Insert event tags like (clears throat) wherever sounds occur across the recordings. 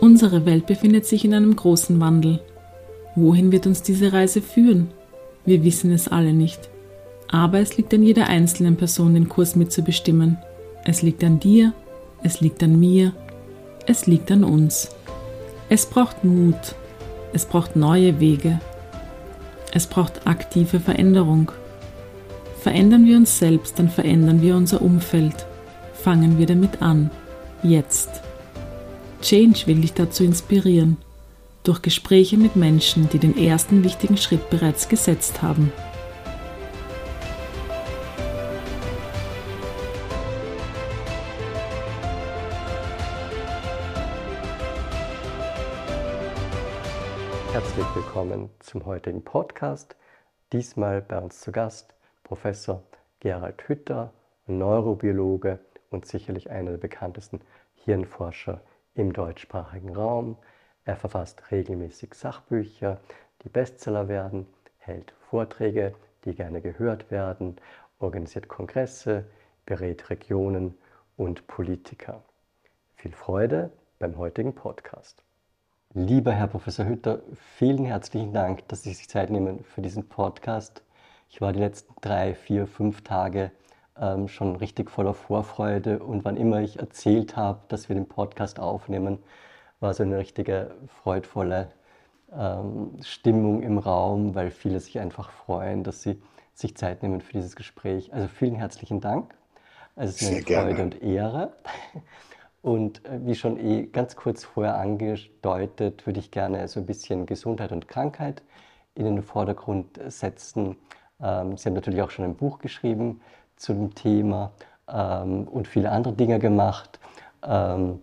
Unsere Welt befindet sich in einem großen Wandel. Wohin wird uns diese Reise führen? Wir wissen es alle nicht. Aber es liegt an jeder einzelnen Person, den Kurs mitzubestimmen. Es liegt an dir, es liegt an mir, es liegt an uns. Es braucht Mut, es braucht neue Wege, es braucht aktive Veränderung. Verändern wir uns selbst, dann verändern wir unser Umfeld. Fangen wir damit an. Jetzt. Change will dich dazu inspirieren. Durch Gespräche mit Menschen, die den ersten wichtigen Schritt bereits gesetzt haben. Herzlich willkommen zum heutigen Podcast. Diesmal bei uns zu Gast Professor Gerald Hütter, Neurobiologe und sicherlich einer der bekanntesten Hirnforscher im deutschsprachigen Raum. Er verfasst regelmäßig Sachbücher, die Bestseller werden, hält Vorträge, die gerne gehört werden, organisiert Kongresse, berät Regionen und Politiker. Viel Freude beim heutigen Podcast. Lieber Herr Professor Hütter, vielen herzlichen Dank, dass Sie sich Zeit nehmen für diesen Podcast. Ich war die letzten drei, vier, fünf Tage ähm, schon richtig voller Vorfreude und wann immer ich erzählt habe, dass wir den Podcast aufnehmen, war so eine richtige freudvolle ähm, Stimmung im Raum, weil viele sich einfach freuen, dass sie sich Zeit nehmen für dieses Gespräch. Also vielen herzlichen Dank. Also es ist eine Freude gerne. und Ehre. Und äh, wie schon eh ganz kurz vorher angedeutet, würde ich gerne so ein bisschen Gesundheit und Krankheit in den Vordergrund setzen. Ähm, Sie haben natürlich auch schon ein Buch geschrieben zu dem Thema ähm, und viele andere Dinge gemacht, ähm,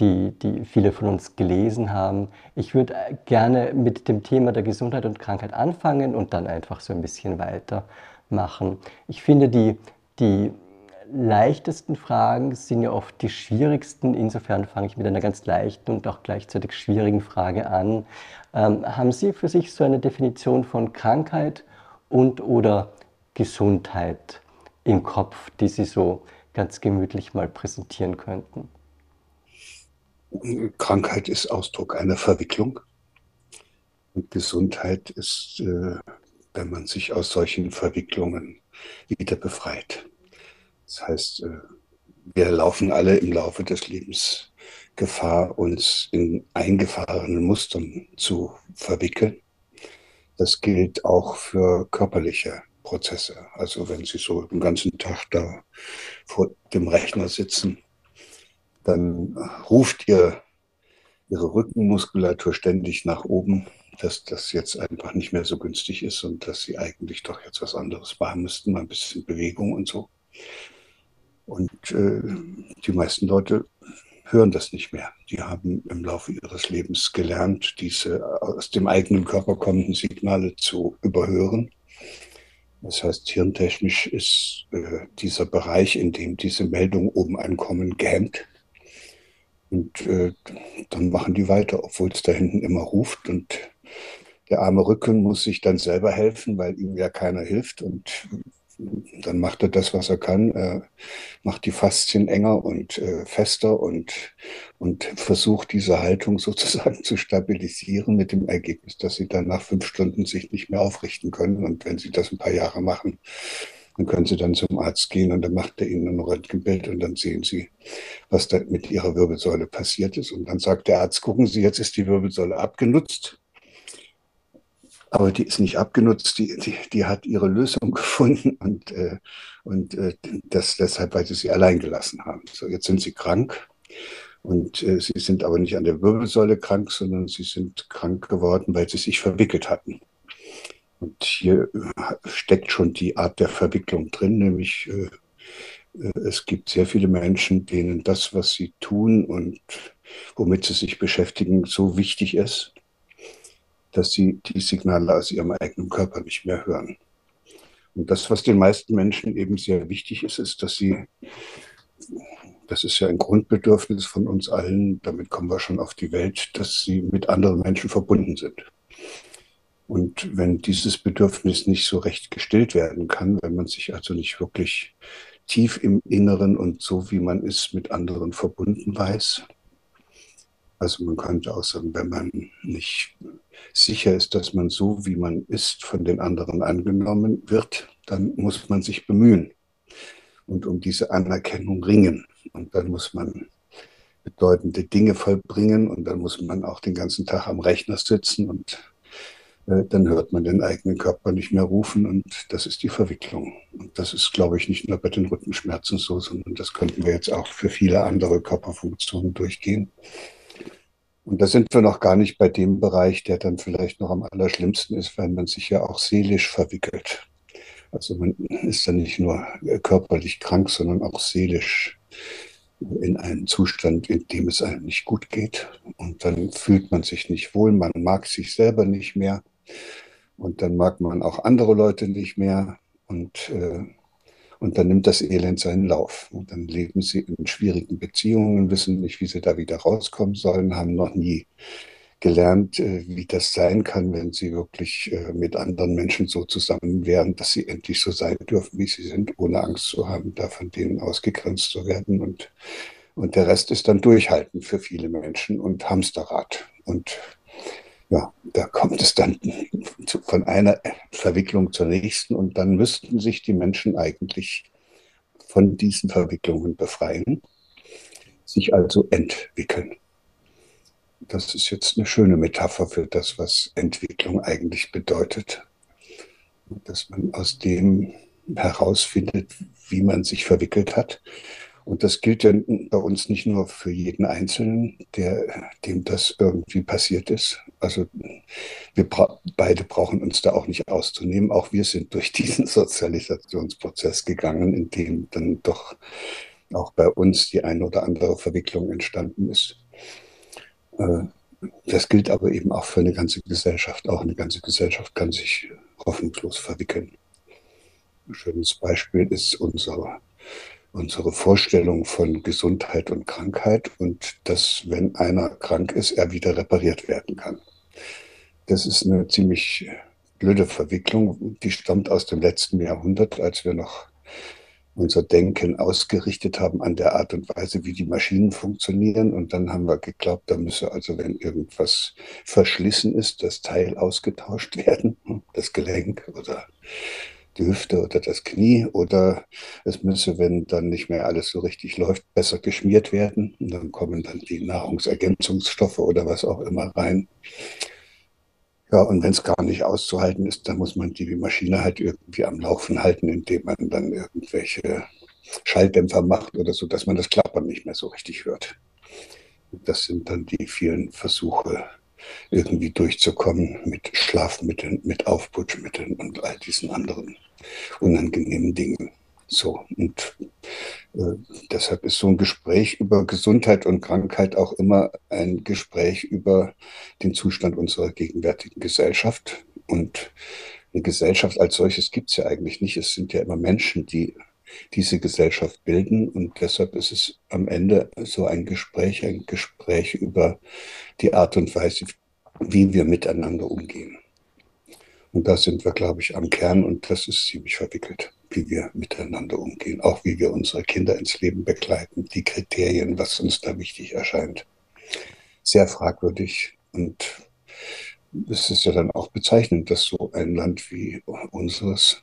die, die viele von uns gelesen haben. Ich würde äh, gerne mit dem Thema der Gesundheit und Krankheit anfangen und dann einfach so ein bisschen weitermachen. Ich finde, die, die leichtesten Fragen sind ja oft die schwierigsten. Insofern fange ich mit einer ganz leichten und auch gleichzeitig schwierigen Frage an. Ähm, haben Sie für sich so eine Definition von Krankheit und oder Gesundheit im Kopf, die Sie so ganz gemütlich mal präsentieren könnten? Krankheit ist Ausdruck einer Verwicklung und Gesundheit ist, äh, wenn man sich aus solchen Verwicklungen wieder befreit. Das heißt, äh, wir laufen alle im Laufe des Lebens Gefahr, uns in eingefahrenen Mustern zu verwickeln. Das gilt auch für körperliche Prozesse. Also wenn Sie so den ganzen Tag da vor dem Rechner sitzen, dann ruft ihr Ihre Rückenmuskulatur ständig nach oben, dass das jetzt einfach nicht mehr so günstig ist und dass Sie eigentlich doch jetzt was anderes machen müssten, mal ein bisschen Bewegung und so. Und äh, die meisten Leute hören das nicht mehr. Die haben im Laufe ihres Lebens gelernt, diese aus dem eigenen Körper kommenden Signale zu überhören. Das heißt, hirntechnisch ist äh, dieser Bereich, in dem diese Meldungen oben ankommen, gehemmt. Und äh, dann machen die weiter, obwohl es da hinten immer ruft. Und der arme Rücken muss sich dann selber helfen, weil ihm ja keiner hilft. Und dann macht er das, was er kann, er macht die Faszien enger und äh, fester und, und versucht diese Haltung (laughs) sozusagen zu stabilisieren mit dem Ergebnis, dass sie dann nach fünf Stunden sich nicht mehr aufrichten können. Und wenn sie das ein paar Jahre machen, dann können sie dann zum Arzt gehen und dann macht er ihnen ein Röntgenbild und dann sehen sie, was da mit ihrer Wirbelsäule passiert ist. Und dann sagt der Arzt, gucken Sie, jetzt ist die Wirbelsäule abgenutzt aber die ist nicht abgenutzt, die, die, die hat ihre Lösung (laughs) gefunden und, äh, und äh, das deshalb, weil sie sie allein gelassen haben. So, jetzt sind sie krank und äh, sie sind aber nicht an der Wirbelsäule krank, sondern sie sind krank geworden, weil sie sich verwickelt hatten. Und hier äh, steckt schon die Art der Verwicklung drin, nämlich äh, äh, es gibt sehr viele Menschen, denen das, was sie tun und womit sie sich beschäftigen, so wichtig ist, dass sie die Signale aus ihrem eigenen Körper nicht mehr hören. Und das, was den meisten Menschen eben sehr wichtig ist, ist, dass sie, das ist ja ein Grundbedürfnis von uns allen, damit kommen wir schon auf die Welt, dass sie mit anderen Menschen verbunden sind. Und wenn dieses Bedürfnis nicht so recht gestillt werden kann, wenn man sich also nicht wirklich tief im Inneren und so wie man ist mit anderen verbunden weiß, Also man könnte auch sagen, wenn man nicht sicher ist, dass man so, wie man ist, von den anderen angenommen wird, dann muss man sich bemühen und um diese Anerkennung ringen. Und dann muss man bedeutende Dinge vollbringen und dann muss man auch den ganzen Tag am Rechner sitzen und äh, dann hört man den eigenen Körper nicht mehr rufen und das ist die Verwicklung. Und das ist, glaube ich, nicht nur bei den Rückenschmerzen so, sondern das könnten wir jetzt auch für viele andere Körperfunktionen durchgehen. Und da sind wir noch gar nicht bei dem Bereich, der dann vielleicht noch am allerschlimmsten ist, weil man sich ja auch seelisch verwickelt. Also man ist dann nicht nur körperlich krank, sondern auch seelisch in einen Zustand, in dem es einem nicht gut geht. Und dann fühlt man sich nicht wohl, man mag sich selber nicht mehr. Und dann mag man auch andere Leute nicht mehr. Und, äh, und dann nimmt das Elend seinen Lauf. Und dann leben sie in schwierigen Beziehungen, wissen nicht, wie sie da wieder rauskommen sollen, haben noch nie gelernt, äh, wie das sein kann, wenn sie wirklich äh, mit anderen Menschen so zusammen wären, dass sie endlich so sein dürfen, wie sie sind, ohne Angst zu haben, da von denen ausgegrenzt zu werden. Und, und der Rest ist dann Durchhalten für viele Menschen und Hamsterrad. Und ja, da kommt es dann (laughs) von einer Verwicklung zur nächsten und dann müssten sich die Menschen eigentlich von diesen Verwicklungen befreien, sich also entwickeln. Das ist jetzt eine schöne Metapher für das, was Entwicklung eigentlich bedeutet. Dass man aus dem herausfindet, wie man sich verwickelt hat. Und das gilt ja bei uns nicht nur für jeden Einzelnen, der, dem das irgendwie passiert ist. Also wir bra beide brauchen uns da auch nicht auszunehmen. Auch wir sind durch (laughs) diesen Sozialisationsprozess gegangen, in dem dann doch auch bei uns die eine oder andere Verwicklung entstanden ist. Äh, das gilt aber eben auch für eine ganze Gesellschaft. Auch eine ganze Gesellschaft kann sich hoffnungslos verwickeln. Ein schönes Beispiel ist unsere, unsere Vorstellung von Gesundheit und Krankheit und dass, wenn einer krank ist, er wieder repariert werden kann. Das ist eine ziemlich blöde Verwicklung, die stammt aus dem letzten Jahrhundert, als wir noch unser Denken ausgerichtet haben an der Art und Weise, wie die Maschinen funktionieren. Und dann haben wir geglaubt, da müsse also, wenn irgendwas verschlissen ist, das Teil ausgetauscht (laughs) werden, das Gelenk oder die Hüfte oder das Knie oder es müsse, wenn dann nicht mehr alles so richtig läuft, besser geschmiert werden. Und dann kommen dann die Nahrungsergänzungsstoffe oder was auch immer rein. Ja, und wenn es gar nicht auszuhalten ist, dann muss man die Maschine halt irgendwie am Laufen halten, indem man dann irgendwelche Schalldämpfer macht oder so, dass man das Klappern nicht mehr so richtig hört. Das sind dann die vielen Versuche, irgendwie durchzukommen mit Schlafmitteln, mit Aufputschmitteln und all diesen anderen unangenehmen Dingen. So, und äh, deshalb ist so ein Gespräch über Gesundheit und Krankheit auch immer ein Gespräch über den Zustand unserer gegenwärtigen Gesellschaft. Und eine Gesellschaft als solches gibt es ja eigentlich nicht. Es sind ja immer Menschen, die diese Gesellschaft bilden. Und deshalb ist es am Ende so ein Gespräch, ein Gespräch über die Art und Weise, wie wir miteinander umgehen. Und da sind wir, glaube ich, am Kern und das ist ziemlich verwickelt wie wir miteinander umgehen, auch wie wir unsere Kinder ins Leben begleiten, die Kriterien, was uns da wichtig erscheint. Sehr fragwürdig und es ist ja dann auch bezeichnend, dass so ein Land wie unseres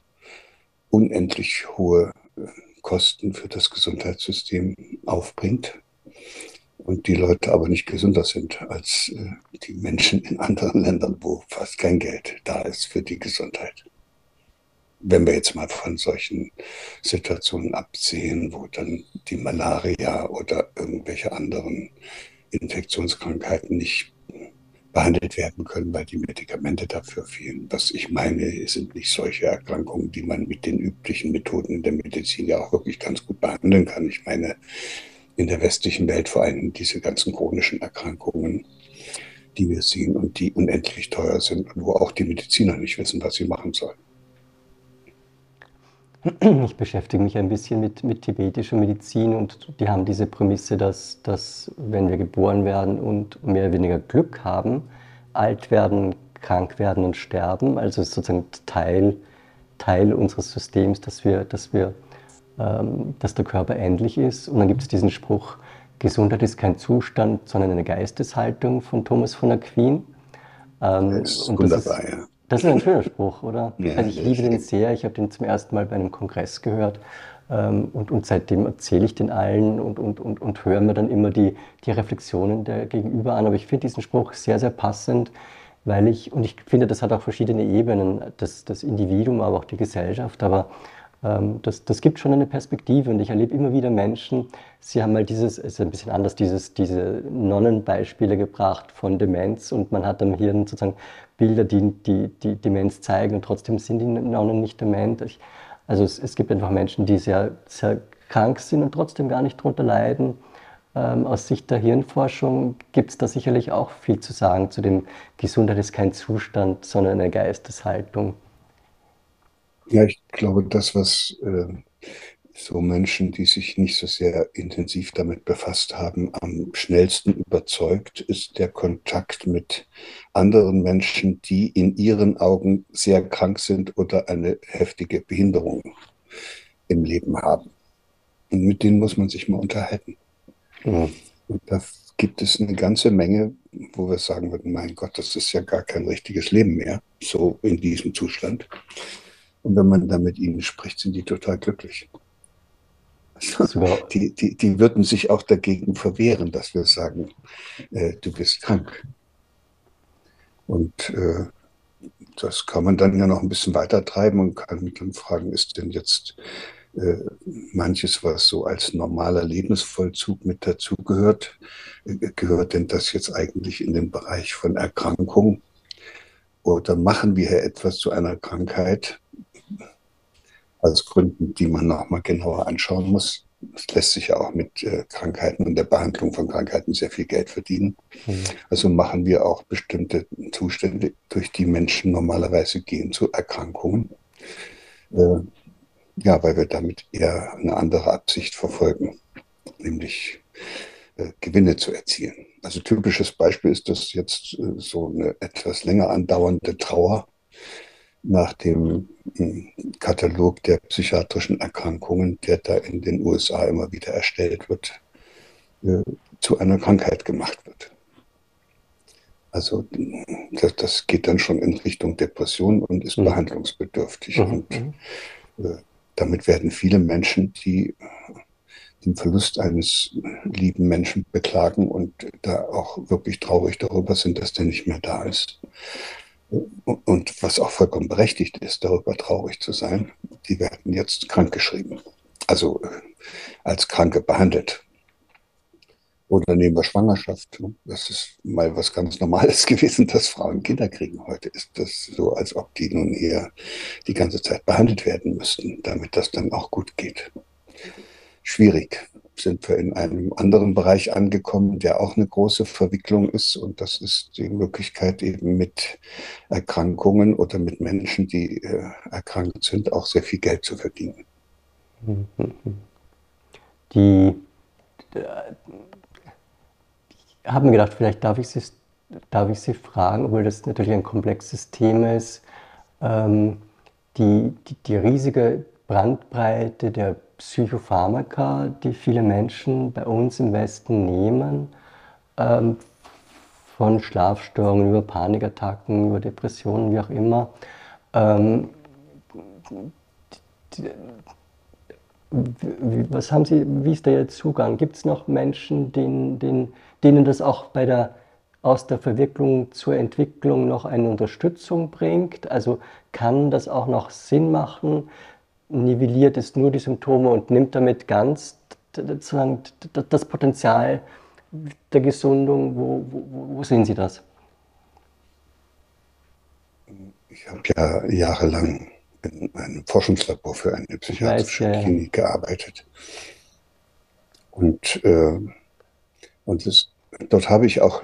unendlich hohe äh, Kosten für das Gesundheitssystem aufbringt und die Leute aber nicht gesünder sind als äh, die Menschen in anderen Ländern, wo fast kein Geld da ist für die Gesundheit wenn wir jetzt mal von solchen Situationen absehen, wo dann die Malaria oder irgendwelche anderen Infektionskrankheiten nicht behandelt werden können, weil die Medikamente dafür fehlen. Was ich meine, sind nicht solche Erkrankungen, die man mit den üblichen Methoden in der Medizin ja auch wirklich ganz gut behandeln kann. Ich meine, in der westlichen Welt vor allem diese ganzen chronischen Erkrankungen, die wir sehen und die unendlich teuer sind und wo auch die Mediziner nicht wissen, was sie machen sollen. Ich beschäftige mich ein bisschen mit, mit tibetischer Medizin und die haben diese Prämisse, dass, dass wenn wir geboren werden und mehr oder weniger Glück haben, alt werden, krank werden und sterben, also ist sozusagen Teil, Teil unseres Systems, dass, wir, dass, wir, dass der Körper endlich ist. Und dann gibt es diesen Spruch, Gesundheit ist kein Zustand, sondern eine Geisteshaltung von Thomas von Aquin. Ähm, das ist wunderbar, das ist, ja. Das ist ein schöner Spruch, oder? Ja, also ich liebe den sehr. Ich habe den zum ersten Mal bei einem Kongress gehört. Ähm, und, und seitdem erzähle ich den allen und, und, und, und höre mir dann immer die, die Reflexionen der Gegenüber an. Aber ich finde diesen Spruch sehr, sehr passend, weil ich, und ich finde, das hat auch verschiedene Ebenen, das, das Individuum, aber auch die Gesellschaft. Aber ähm, das, das gibt schon eine Perspektive und ich erlebe immer wieder Menschen, sie haben mal dieses, es ist ein bisschen anders, dieses, diese Nonnenbeispiele gebracht von Demenz und man hat am Hirn sozusagen Bilder, die die, die Demenz zeigen und trotzdem sind die Nonnen nicht dement. Ich, also es, es, gibt einfach Menschen, die sehr, sehr krank sind und trotzdem gar nicht darunter leiden. Ähm, aus Sicht der Hirnforschung gibt es da sicherlich auch viel zu sagen zu dem, Gesundheit ist kein Zustand, sondern eine Geisteshaltung. Ja, ich glaube, das, was äh, so Menschen, die sich nicht so sehr intensiv damit befasst haben, am schnellsten überzeugt, ist der Kontakt mit anderen Menschen, die in ihren Augen sehr krank sind oder eine heftige Behinderung im Leben haben. Und mit denen muss man sich mal unterhalten. Mhm. Und da gibt es eine ganze Menge, wo wir sagen würden, mein Gott, das ist ja gar kein richtiges Leben mehr, so in diesem Zustand. Und wenn man dann mit ihnen spricht, sind die total glücklich. (laughs) Die, die, die würden sich auch dagegen verwehren, dass wir sagen, äh, du bist krank. Und äh, das kann man dann ja noch ein bisschen weiter treiben und kann dann fragen, ist denn jetzt äh, manches, was so als normaler Lebensvollzug mit dazugehört, äh, gehört denn das jetzt eigentlich in den Bereich von Erkrankung? Oder machen wir hier etwas zu einer Krankheit, aus Gründen, die man nochmal genauer anschauen muss. Es lässt sich ja auch mit äh, Krankheiten und der Behandlung von Krankheiten sehr viel Geld verdienen. Mhm. Also machen wir auch bestimmte Zustände, durch die Menschen normalerweise gehen, zu Erkrankungen. Äh, ja, weil wir damit eher eine andere Absicht verfolgen, nämlich äh, Gewinne zu erzielen. Also typisches Beispiel ist das jetzt äh, so eine etwas länger andauernde Trauer nach dem hm, Katalog der psychiatrischen Erkrankungen, der da in den USA immer wieder erstellt wird, äh, zu einer Krankheit gemacht wird. Also das, das, geht dann schon in Richtung Depression und ist mhm. behandlungsbedürftig. Mhm. Und äh, damit werden viele Menschen, die den Verlust eines lieben Menschen beklagen und da auch wirklich traurig darüber sind, dass der nicht mehr da ist, und was auch vollkommen berechtigt ist, darüber traurig zu sein, die werden jetzt krankgeschrieben. Also äh, als Kranke behandelt. Oder nehmen wir Schwangerschaft. Das ist mal was ganz Normales (laughs) gewesen, dass Frauen Kinder kriegen. Heute ist das so, als ob die nun eher die ganze Zeit behandelt werden müssten, damit das dann auch gut geht. Schwierig sind wir in einem anderen Bereich angekommen, der auch eine große Verwicklung ist. Und das ist die Möglichkeit, eben mit Erkrankungen oder mit Menschen, die äh, erkrankt sind, auch sehr viel Geld zu verdienen. Die, äh, ich habe mir gedacht, vielleicht darf ich, Sie, darf ich Sie fragen, obwohl das natürlich ein komplexes Thema ist, ähm, die, die, die riesige Brandbreite der Psychopharmaka, die viele Menschen bei uns im Westen nehmen, ähm, von Schlafstörungen über Panikattacken, über Depressionen, wie auch immer. Ähm, was haben Sie, wie ist der Zugang? Gibt es noch Menschen, denen, denen, denen das auch bei der, aus der Verwirklichung zur Entwicklung noch eine Unterstützung bringt? Also kann das auch noch Sinn machen, nivelliert es nur die Symptome und nimmt damit ganz sozusagen das Potenzial der Gesundung. Wo, wo, wo sehen Sie das? Ich habe ja jahrelang in einem Forschungslabor für eine psychiatrische weiß, ja. Klinik gearbeitet. Und, äh, und das, dort habe ich auch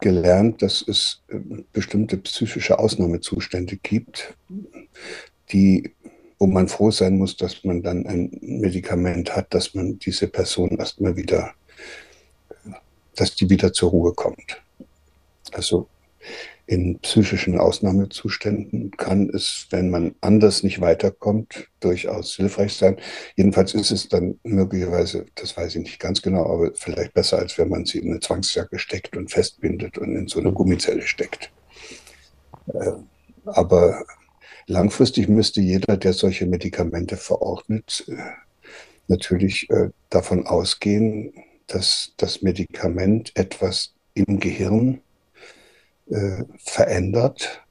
gelernt, dass es äh, bestimmte psychische Ausnahmezustände gibt, die wo man froh sein muss, dass man dann ein Medikament hat, dass man diese Person erstmal wieder, dass die wieder zur Ruhe kommt. Also in psychischen Ausnahmezuständen kann es, wenn man anders nicht weiterkommt, durchaus hilfreich sein. Jedenfalls ist es dann möglicherweise, das weiß ich nicht ganz genau, aber vielleicht besser, als wenn man sie in eine Zwangsjacke steckt und festbindet und in so eine Gummizelle steckt. Äh, aber langfristig müsste jeder, der solche Medikamente verordnet, äh, natürlich äh, davon ausgehen, dass das Medikament etwas im Gehirn äh, verändert,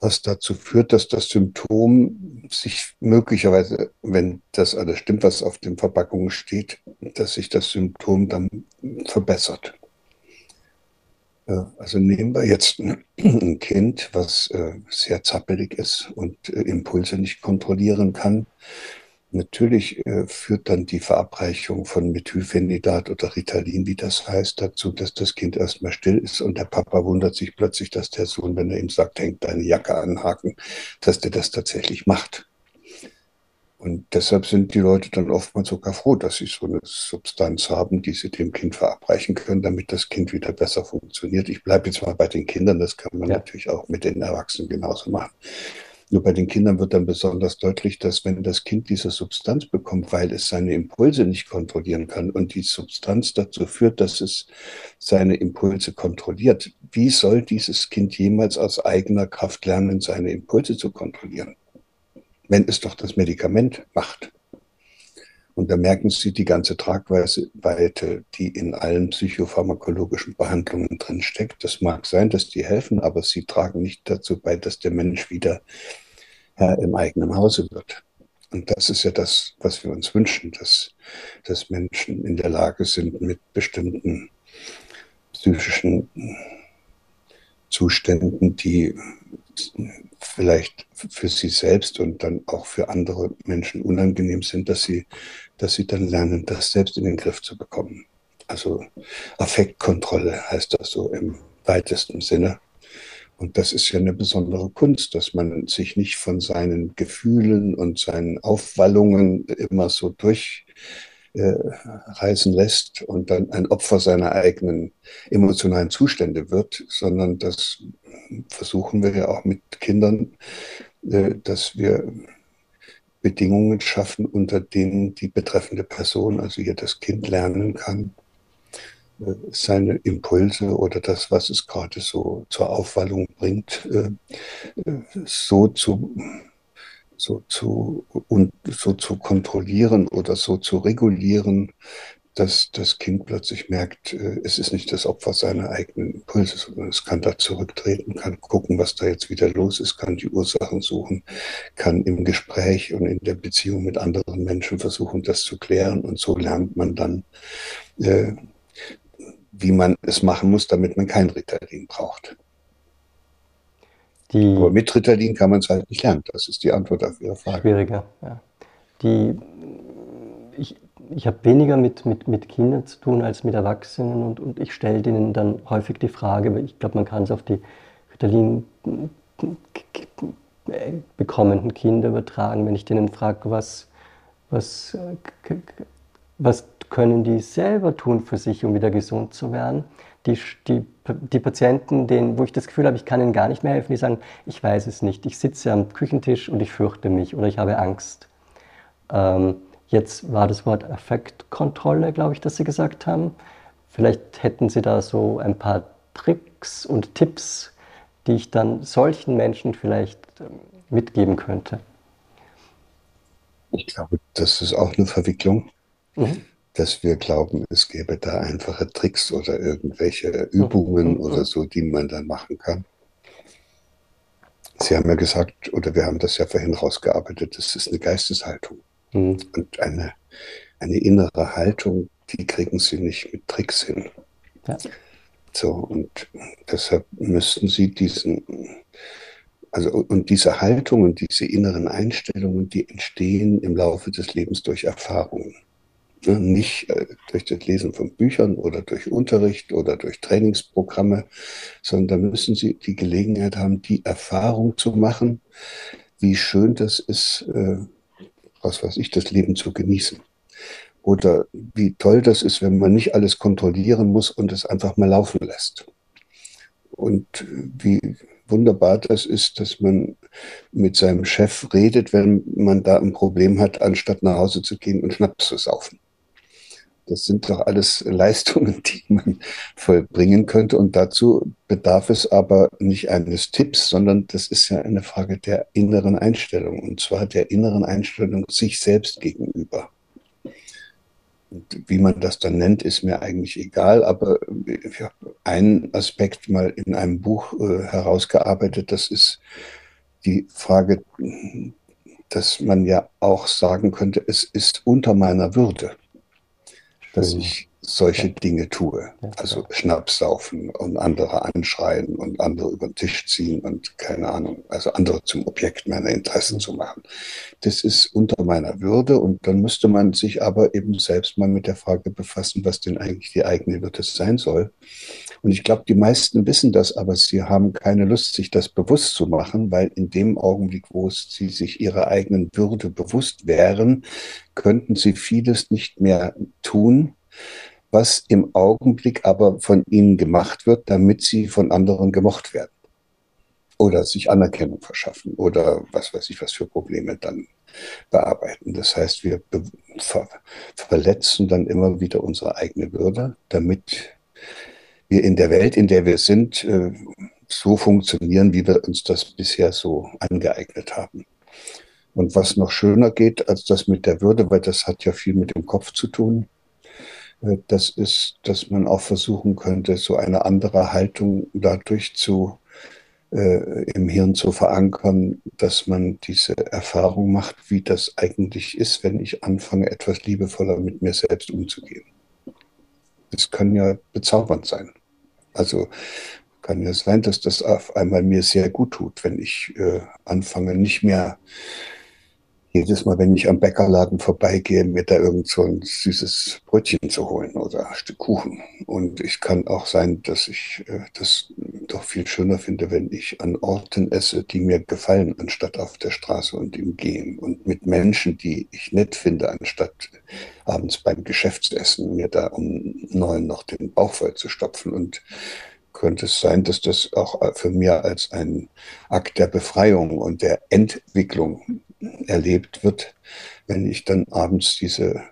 was dazu führt, dass das Symptom sich möglicherweise, wenn das alles stimmt, was auf den Verpackungen steht, dass sich das Symptom dann verbessert. Also nehmen wir jetzt (clears throat) ein Kind, was äh, sehr zappelig ist und äh, Impulse nicht kontrollieren kann. Natürlich äh, führt dann die Verabreichung von Methylphenidat oder Ritalin, wie das heißt, dazu, dass das Kind erstmal still ist und der Papa wundert sich plötzlich, dass der Sohn, wenn er ihm sagt, hängt deine Jacke anhaken, dass der das tatsächlich macht. Und deshalb sind die Leute dann oftmals sogar froh, dass sie so eine Substanz haben, die sie dem Kind verabreichen können, damit das Kind wieder besser funktioniert. Ich bleibe jetzt mal bei den Kindern, das kann man ja. natürlich auch mit den Erwachsenen genauso machen. Nur bei den Kindern wird dann besonders deutlich, dass wenn das Kind diese Substanz bekommt, weil es seine Impulse nicht kontrollieren kann und die Substanz dazu führt, dass es seine Impulse kontrolliert, wie soll dieses Kind jemals aus eigener Kraft lernen, seine Impulse zu kontrollieren? Wenn es doch das Medikament macht. Und da merken Sie die ganze Tragweite, die in allen psychopharmakologischen Behandlungen drinsteckt. Das mag sein, dass die helfen, aber sie tragen nicht dazu bei, dass der Mensch wieder Herr im eigenen Hause wird. Und das ist ja das, was wir uns wünschen, dass, dass Menschen in der Lage sind, mit bestimmten psychischen Zuständen, die vielleicht für sie selbst und dann auch für andere Menschen unangenehm sind, dass sie, dass sie dann lernen, das selbst in den Griff zu bekommen. Also Affektkontrolle heißt das so im weitesten Sinne. Und das ist ja eine besondere Kunst, dass man sich nicht von seinen Gefühlen und seinen Aufwallungen immer so durchreißen äh, lässt und dann ein Opfer seiner eigenen emotionalen Zustände wird, sondern das versuchen wir ja auch mit Kindern, äh, dass wir Bedingungen schaffen, unter denen die betreffende Person, also hier das Kind, lernen kann, seine Impulse oder das, was es gerade so zur Aufwallung bringt, äh, äh, so zu, so zu, und so zu kontrollieren oder so zu regulieren, dass das Kind plötzlich merkt, äh, es ist nicht das Opfer seiner eigenen Impulse, sondern es kann da zurücktreten, kann gucken, was da jetzt wieder los ist, kann die Ursachen suchen, kann im Gespräch und in der Beziehung mit anderen Menschen versuchen, das zu klären. Und so lernt man dann äh, wie man es machen muss, damit man kein Ritalin braucht. Die Aber mit Ritalin kann man es halt nicht lernen. Das ist die Antwort auf Ihre Frage. Schwieriger, ja. Die, ich ich habe weniger mit, mit, mit Kindern zu tun als mit Erwachsenen und, und ich stelle denen dann häufig die Frage, weil ich glaube, man kann es auf die Ritalin bekommenden Kinder übertragen, wenn ich denen frage, was, was, was können die selber tun für sich, um wieder gesund zu werden? Die, die, die Patienten, denen, wo ich das Gefühl habe, ich kann ihnen gar nicht mehr helfen, die sagen, ich weiß es nicht, ich sitze am Küchentisch und ich fürchte mich oder ich habe Angst. Ähm, jetzt war das Wort Affektkontrolle, glaube ich, dass Sie gesagt haben. Vielleicht hätten Sie da so ein paar Tricks und Tipps, die ich dann solchen Menschen vielleicht ähm, mitgeben könnte. Ich glaube, das ist auch eine Verwicklung. Mhm dass wir glauben, es gäbe da einfache Tricks oder irgendwelche Übungen mhm. oder so, die man dann machen kann. Sie haben ja gesagt, oder wir haben das ja vorhin rausgearbeitet, das ist eine Geisteshaltung. Mhm. Und eine, eine innere Haltung, die kriegen Sie nicht mit Tricks hin. Ja. So, und deshalb müssten Sie diesen, also, und diese Haltung und diese inneren Einstellungen, die entstehen im Laufe des Lebens durch Erfahrungen. Ne, nicht äh, durch das Lesen von Büchern oder durch Unterricht oder durch Trainingsprogramme, sondern da müssen Sie die Gelegenheit haben, die Erfahrung zu machen, wie schön das ist, äh, was weiß ich, das Leben zu genießen. Oder wie toll das ist, wenn man nicht alles kontrollieren muss und es einfach mal laufen lässt. Und wie, wunderbar das ist, dass man mit seinem Chef redet, wenn man da ein Problem hat, anstatt nach Hause zu gehen und Schnaps zu saufen. Das sind doch alles (laughs) Leistungen, die man vollbringen könnte. Und dazu bedarf es aber nicht eines Tipps, sondern das ist ja eine Frage der inneren Einstellung. Und zwar der inneren Einstellung sich selbst gegenüber. Und wie man das dann nennt, ist mir eigentlich egal. Aber ich habe einen Aspekt mal in einem Buch äh, herausgearbeitet. Das ist die Frage, dass man ja auch sagen könnte, es ist unter meiner Würde dass ich solche ja. Dinge tue. Also Schnaps saufen und andere anschreien und andere über den Tisch ziehen und keine Ahnung, also andere zum Objekt meiner Interessen zu machen. Das ist unter meiner Würde und dann müsste man sich aber eben selbst mal mit der Frage befassen, was denn eigentlich die eigene Würde sein soll. Und ich glaube, die meisten wissen das, aber sie haben keine Lust, sich das bewusst zu machen, weil in dem Augenblick, wo sie sich ihrer eigenen Würde bewusst wären, könnten sie vieles nicht mehr tun, was im Augenblick aber von ihnen gemacht wird, damit sie von anderen gemocht werden. Oder sich Anerkennung verschaffen oder was weiß ich, was für Probleme dann bearbeiten. Das heißt, wir ver verletzen dann immer wieder unsere eigene Würde, damit wir in der Welt, in der wir sind, äh, so funktionieren, wie wir uns das bisher so angeeignet haben. Und was noch schöner geht als das mit der Würde, weil das hat ja viel mit dem Kopf zu tun, äh, das ist, dass man auch versuchen könnte, so eine andere Haltung dadurch zu äh, im Hirn zu verankern, dass man diese Erfahrung macht, wie das eigentlich ist, wenn ich anfange, etwas liebevoller mit mir selbst umzugehen. Das kann ja bezaubernd sein. Also kann ja sein, dass das auf einmal mir sehr gut tut, wenn ich äh, anfange, nicht mehr jedes Mal, wenn ich am Bäckerladen vorbeigehe, mir da irgend so ein süßes Brötchen zu holen oder ein Stück Kuchen. Und ich kann auch sein, dass ich äh, das doch viel schöner finde, wenn ich an Orten esse, die mir gefallen, anstatt auf der Straße und im Gehen. Und mit Menschen, die ich nett finde, anstatt abends beim Geschäftsessen mir da um neun noch den Bauch voll zu stopfen. Und könnte es sein, dass das auch für mich als ein Akt der Befreiung und der Entwicklung erlebt wird, wenn ich dann abends diese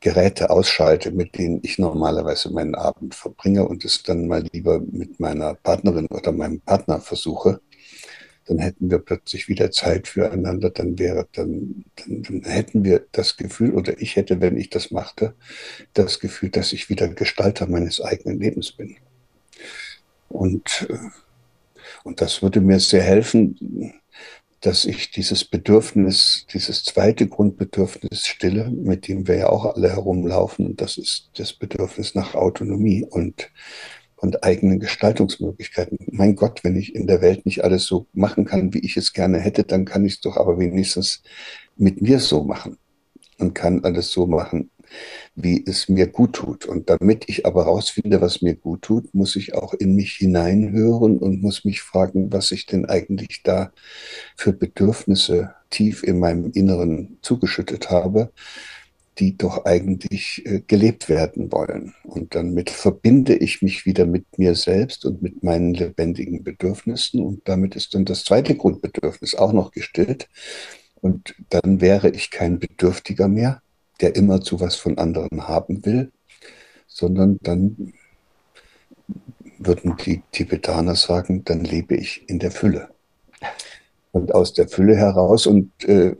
Geräte ausschalte, mit denen ich normalerweise meinen Abend verbringe und es dann mal lieber mit meiner Partnerin oder meinem Partner versuche, dann hätten wir plötzlich wieder Zeit füreinander, dann wäre, dann, dann, dann hätten wir das Gefühl, oder ich hätte, wenn ich das machte, das Gefühl, dass ich wieder Gestalter meines eigenen Lebens bin. Und, äh, und das würde mir sehr helfen, dass ich dieses Bedürfnis, dieses zweite Grundbedürfnis stille, mit dem wir ja auch alle herumlaufen, und das ist das Bedürfnis nach Autonomie und, und eigenen Gestaltungsmöglichkeiten. Mein Gott, wenn ich in der Welt nicht alles so machen kann, wie ich es gerne hätte, dann kann ich es doch aber wenigstens mit mir so machen und kann alles so machen, wie es mir gut tut. Und damit ich aber rausfinde, was mir gut tut, muss ich auch in mich hineinhören und muss mich fragen, was ich denn eigentlich da für Bedürfnisse tief in meinem Inneren zugeschüttet habe, die doch eigentlich äh, gelebt werden wollen. Und damit verbinde ich mich wieder mit mir selbst und mit meinen lebendigen Bedürfnissen. Und damit ist dann das zweite Grundbedürfnis auch noch gestillt. Und dann wäre ich kein Bedürftiger mehr, der immer zu was von anderen haben will, sondern dann würden die Tibetaner sagen, dann lebe ich in der Fülle. Und aus der Fülle heraus und, äh,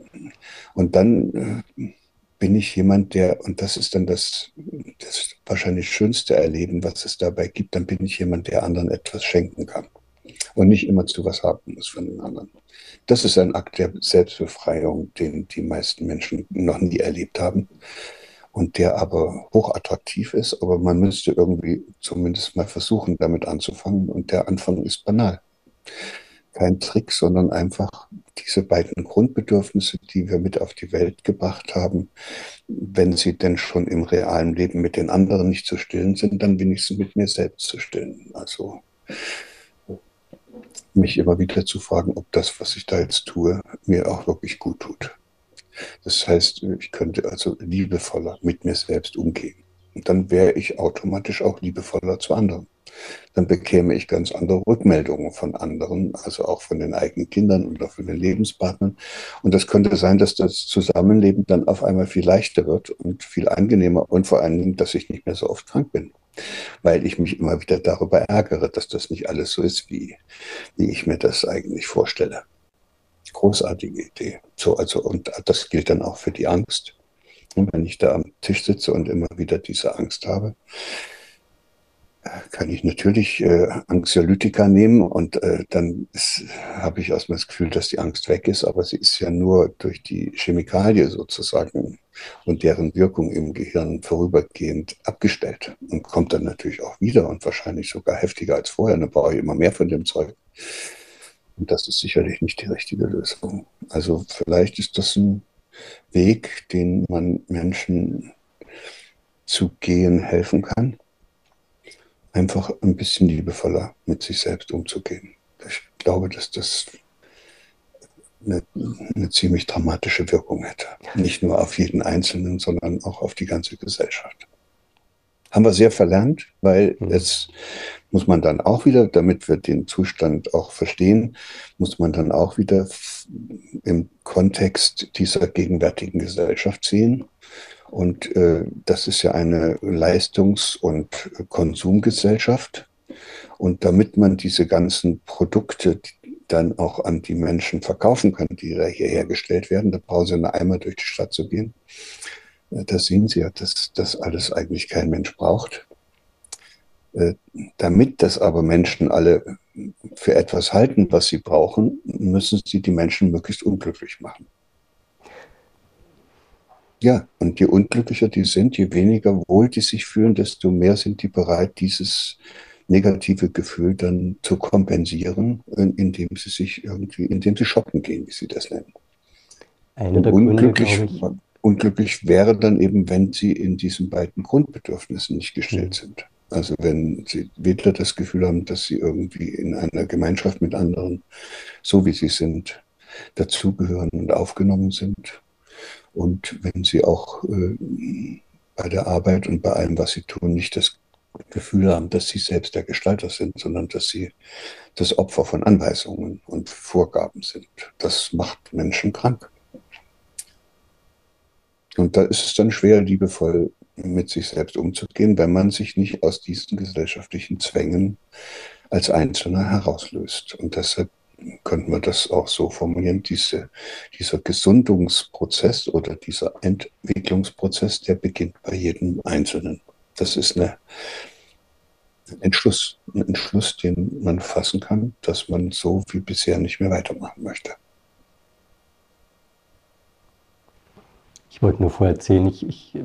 und dann äh, bin ich jemand, der, und das ist dann das, das wahrscheinlich schönste Erleben, was es dabei gibt, dann bin ich jemand, der anderen etwas schenken kann und nicht immer zu was haben muss von den anderen. Das ist ein Akt der Selbstbefreiung, den die meisten Menschen noch nie erlebt haben und der aber hochattraktiv ist, aber man müsste irgendwie zumindest mal versuchen, damit anzufangen und der Anfang ist banal. Kein Trick, sondern einfach diese beiden Grundbedürfnisse, die wir mit auf die Welt gebracht haben, wenn sie denn schon im realen Leben mit den anderen nicht zu stillen sind, dann wenigstens mit mir selbst zu stillen. Also mich immer wieder zu fragen, ob das, was ich da jetzt tue, mir auch wirklich gut tut. Das heißt, ich könnte also liebevoller mit mir selbst umgehen. Und dann wäre ich automatisch auch liebevoller zu anderen. Dann bekäme ich ganz andere Rückmeldungen von anderen, also auch von den eigenen Kindern oder von den Lebenspartnern. Und das könnte sein, dass das Zusammenleben dann auf einmal viel leichter wird und viel angenehmer und vor allen Dingen, dass ich nicht mehr so oft krank bin, weil ich mich immer wieder darüber ärgere, dass das nicht alles so ist, wie, wie ich mir das eigentlich vorstelle. Großartige Idee. So, also, und das gilt dann auch für die Angst. Und wenn ich da am Tisch sitze und immer wieder diese Angst habe, kann ich natürlich äh, Anxiolytika nehmen und äh, dann habe ich erstmal das Gefühl, dass die Angst weg ist, aber sie ist ja nur durch die Chemikalie sozusagen und deren Wirkung im Gehirn vorübergehend abgestellt und kommt dann natürlich auch wieder und wahrscheinlich sogar heftiger als vorher. Dann brauche ich immer mehr von dem Zeug. Und das ist sicherlich nicht die richtige Lösung. Also vielleicht ist das ein Weg, den man Menschen zu gehen helfen kann einfach ein bisschen liebevoller mit sich selbst umzugehen. Ich glaube, dass das eine, eine, ziemlich dramatische Wirkung hätte. Nicht nur auf jeden Einzelnen, sondern auch auf die ganze Gesellschaft. Haben wir sehr verlernt, weil mhm. jetzt muss man dann auch wieder, damit wir den Zustand auch verstehen, muss man dann auch wieder im Kontext dieser gegenwärtigen Gesellschaft sehen. Und äh, das ist ja eine Leistungs- und Konsumgesellschaft. Und damit man diese ganzen Produkte dann auch an die Menschen verkaufen kann, die da hier hergestellt werden, da brauchen sie eine einmal durch die Stadt zu gehen. Äh, da sehen Sie ja, dass das alles eigentlich kein Mensch braucht. Äh, damit das aber Menschen alle für etwas halten, was sie brauchen, müssen sie die Menschen möglichst unglücklich machen. Ja, und je unglücklicher die sind, je weniger wohl die sich fühlen, desto mehr sind die bereit, dieses negative Gefühl dann zu kompensieren, indem sie sich irgendwie, indem sie shoppen gehen, wie sie das nennen. Unglücklich, Gründe, unglücklich wäre dann eben, wenn sie in diesen beiden Grundbedürfnissen nicht gestellt mhm. sind. Also wenn sie weder das Gefühl haben, dass sie irgendwie in einer Gemeinschaft mit anderen, so wie sie sind, dazugehören und aufgenommen sind, und wenn sie auch äh, bei der Arbeit und bei allem, was sie tun, nicht das Gefühl haben, dass sie selbst der Gestalter sind, sondern dass sie das Opfer von Anweisungen und Vorgaben sind. Das macht Menschen krank. Und da ist es dann schwer, liebevoll mit sich selbst umzugehen, wenn man sich nicht aus diesen gesellschaftlichen Zwängen als Einzelner herauslöst. Und deshalb könnten wir das auch so formulieren, diese, dieser Gesundungsprozess oder dieser Entwicklungsprozess, der beginnt bei jedem Einzelnen. Das ist eine, ein Entschluss, ein Entschluss, den man fassen kann, dass man so wie bisher nicht mehr weitermachen möchte. Ich wollte nur vorher erzählen, ich, ich,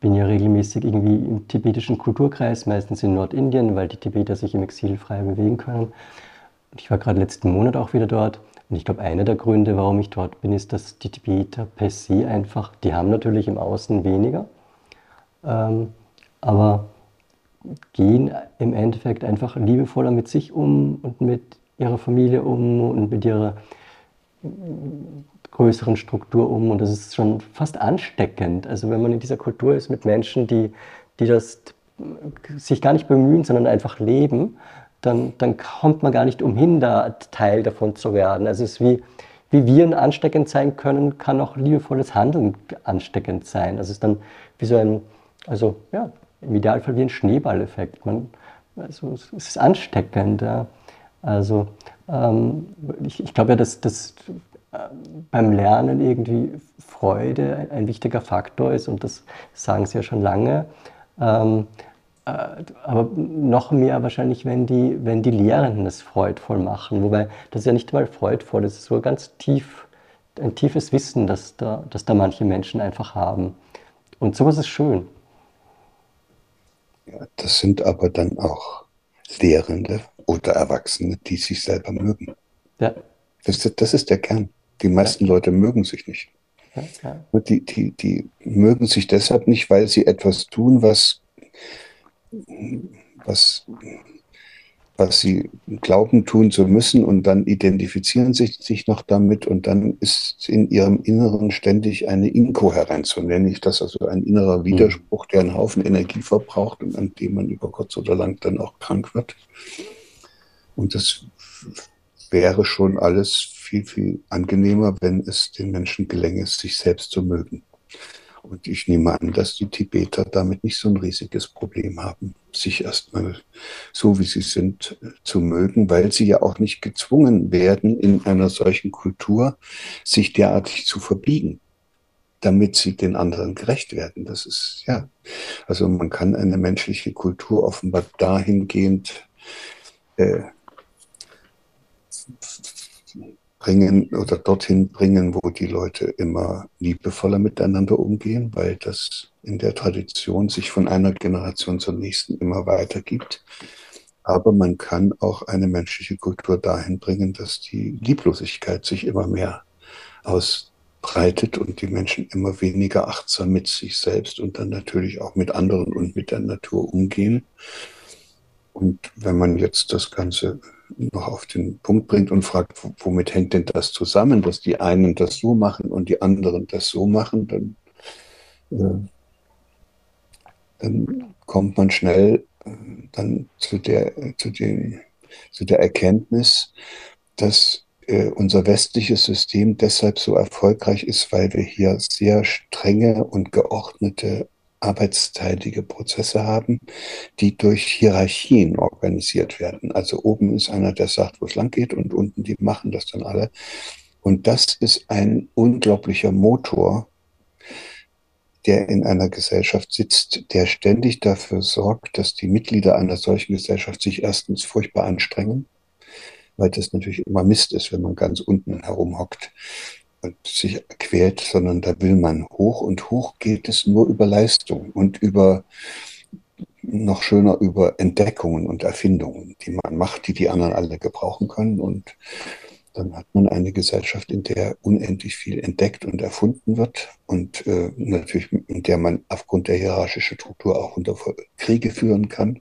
bin ja regelmäßig irgendwie im tibetischen Kulturkreis, meistens in Nordindien, weil die Tibeter sich im Exil frei bewegen können. Ich war gerade letzten Monat auch wieder dort. Und ich glaube, einer der Gründe, warum ich dort bin, ist, dass die Tibeter per se einfach, die haben natürlich im Außen weniger, ähm, aber gehen im Endeffekt einfach liebevoller mit sich um und mit ihrer Familie um und mit ihrer größeren Struktur um. Und das ist schon fast ansteckend. Also wenn man in dieser Kultur ist mit Menschen, die, die das sich gar nicht bemühen, sondern einfach leben, dann, dann kommt man gar nicht umhin, da Teil davon zu werden. Also es ist wie, wie Viren ansteckend sein können, kann auch liebevolles Handeln ansteckend sein. Also es ist dann wie so ein, also ja, im Idealfall wie ein Schneeballeffekt. Man, also es ist ansteckend. Ja. Also ähm, ich, ich glaube ja, dass, dass äh, beim Lernen irgendwie Freude ein, ein, wichtiger Faktor ist und das sagen sie ja schon lange. Ähm, äh, aber noch mehr wahrscheinlich, wenn die, wenn die Lehrenden es freudvoll machen. Wobei das ist ja nicht mal freudvoll, das ist so ganz tief, ein tiefes Wissen, das da, das da manche Menschen einfach haben. Und sowas ist schön. Ja, das sind aber dann auch Lehrende oder Erwachsene, die sich selber mögen. Ja. Das, das ist der Kern. Die meisten ja. Leute mögen sich nicht. Ja, ja. Die, die, die mögen sich deshalb nicht, weil sie etwas tun, was was was sie glauben tun zu müssen und dann identifizieren sie sich noch damit und dann ist in ihrem Inneren ständig eine Inkohärenz, so nenne ich das, also ein innerer Widerspruch, der einen Haufen Energie verbraucht und an dem man über kurz oder lang dann auch krank wird. Und das wäre schon alles viel, viel angenehmer, wenn es den Menschen gelänge, sich selbst zu mögen. Und ich nehme an, dass die Tibeter damit nicht so ein riesiges Problem haben, sich erstmal so, wie sie sind, zu mögen, weil sie ja auch nicht gezwungen werden, in einer solchen Kultur sich derartig zu verbiegen, damit sie den anderen gerecht werden. Das ist, ja, also man kann eine menschliche Kultur offenbar dahingehend äh, bringen oder dorthin bringen, wo die Leute immer liebevoller miteinander umgehen, weil das in der Tradition sich von einer Generation zur nächsten immer weitergibt. Aber man kann auch eine menschliche Kultur dahin bringen, dass die Lieblosigkeit sich immer mehr ausbreitet und die Menschen immer weniger achtsam mit sich selbst und dann natürlich auch mit anderen und mit der Natur umgehen. Und wenn man jetzt das Ganze noch auf den Punkt bringt und fragt, womit hängt denn das zusammen, dass die einen das so machen und die anderen das so machen, dann, äh, dann kommt man schnell äh, dann zu der, zu, den, zu der Erkenntnis, dass äh, unser westliches System deshalb so erfolgreich ist, weil wir hier sehr strenge und geordnete arbeitsteilige Prozesse haben, die durch Hierarchien organisiert werden. Also oben ist einer, der sagt, wo es lang geht und unten die machen das dann alle. Und das ist ein unglaublicher Motor, der in einer Gesellschaft sitzt, der ständig dafür sorgt, dass die Mitglieder einer solchen Gesellschaft sich erstens furchtbar anstrengen, weil das natürlich immer Mist ist, wenn man ganz unten herumhockt sich quält, sondern da will man hoch und hoch geht es nur über Leistung und über noch schöner über Entdeckungen und Erfindungen, die man macht, die die anderen alle gebrauchen können und dann hat man eine Gesellschaft, in der unendlich viel entdeckt und erfunden wird und äh, natürlich in der man aufgrund der hierarchischen Struktur auch unter Kriege führen kann.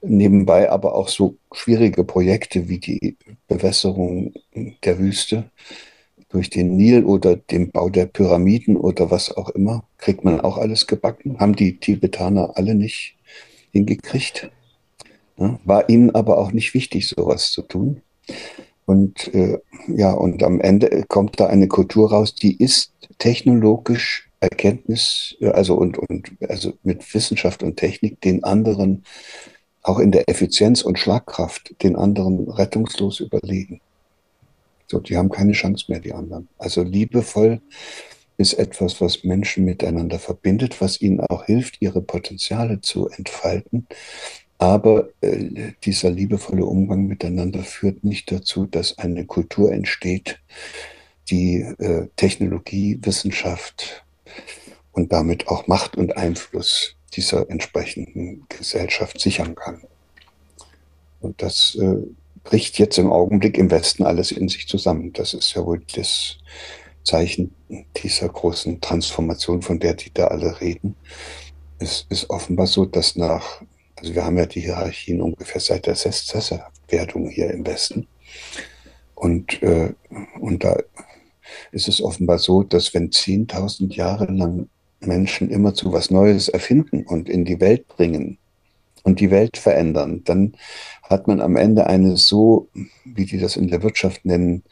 Nebenbei aber auch so schwierige Projekte wie die Bewässerung der Wüste, durch den Nil oder den Bau der Pyramiden oder was auch immer, kriegt man auch alles gebacken. Haben die Tibetaner alle nicht hingekriegt. Ja, war ihnen aber auch nicht wichtig, sowas zu tun. Und äh, ja, und am Ende kommt da eine Kultur raus, die ist technologisch Erkenntnis, also und, und also mit Wissenschaft und Technik den anderen auch in der Effizienz und Schlagkraft den anderen rettungslos überlegen. So, die haben keine Chance mehr, die anderen. Also liebevoll ist etwas, was Menschen miteinander verbindet, was ihnen auch hilft, ihre Potenziale zu entfalten. Aber äh, dieser liebevolle Umgang miteinander führt nicht dazu, dass eine Kultur entsteht, die äh, Technologie, Wissenschaft und damit auch Macht und Einfluss dieser entsprechenden Gesellschaft sichern kann. Und das äh, bricht jetzt im Augenblick im Westen alles in sich zusammen. Das ist ja wohl das Zeichen dieser großen Transformation, von der die da alle reden. Es ist offenbar so, dass nach, also wir haben ja die Hierarchien ungefähr seit der Sesserwerdung hier im Westen. Und, äh, und da ist es offenbar so, dass wenn 10.000 Jahre lang Menschen immer zu was Neues erfinden und in die Welt bringen, und die Welt verändern, dann hat man am Ende eine so, wie die das in der Wirtschaft nennen,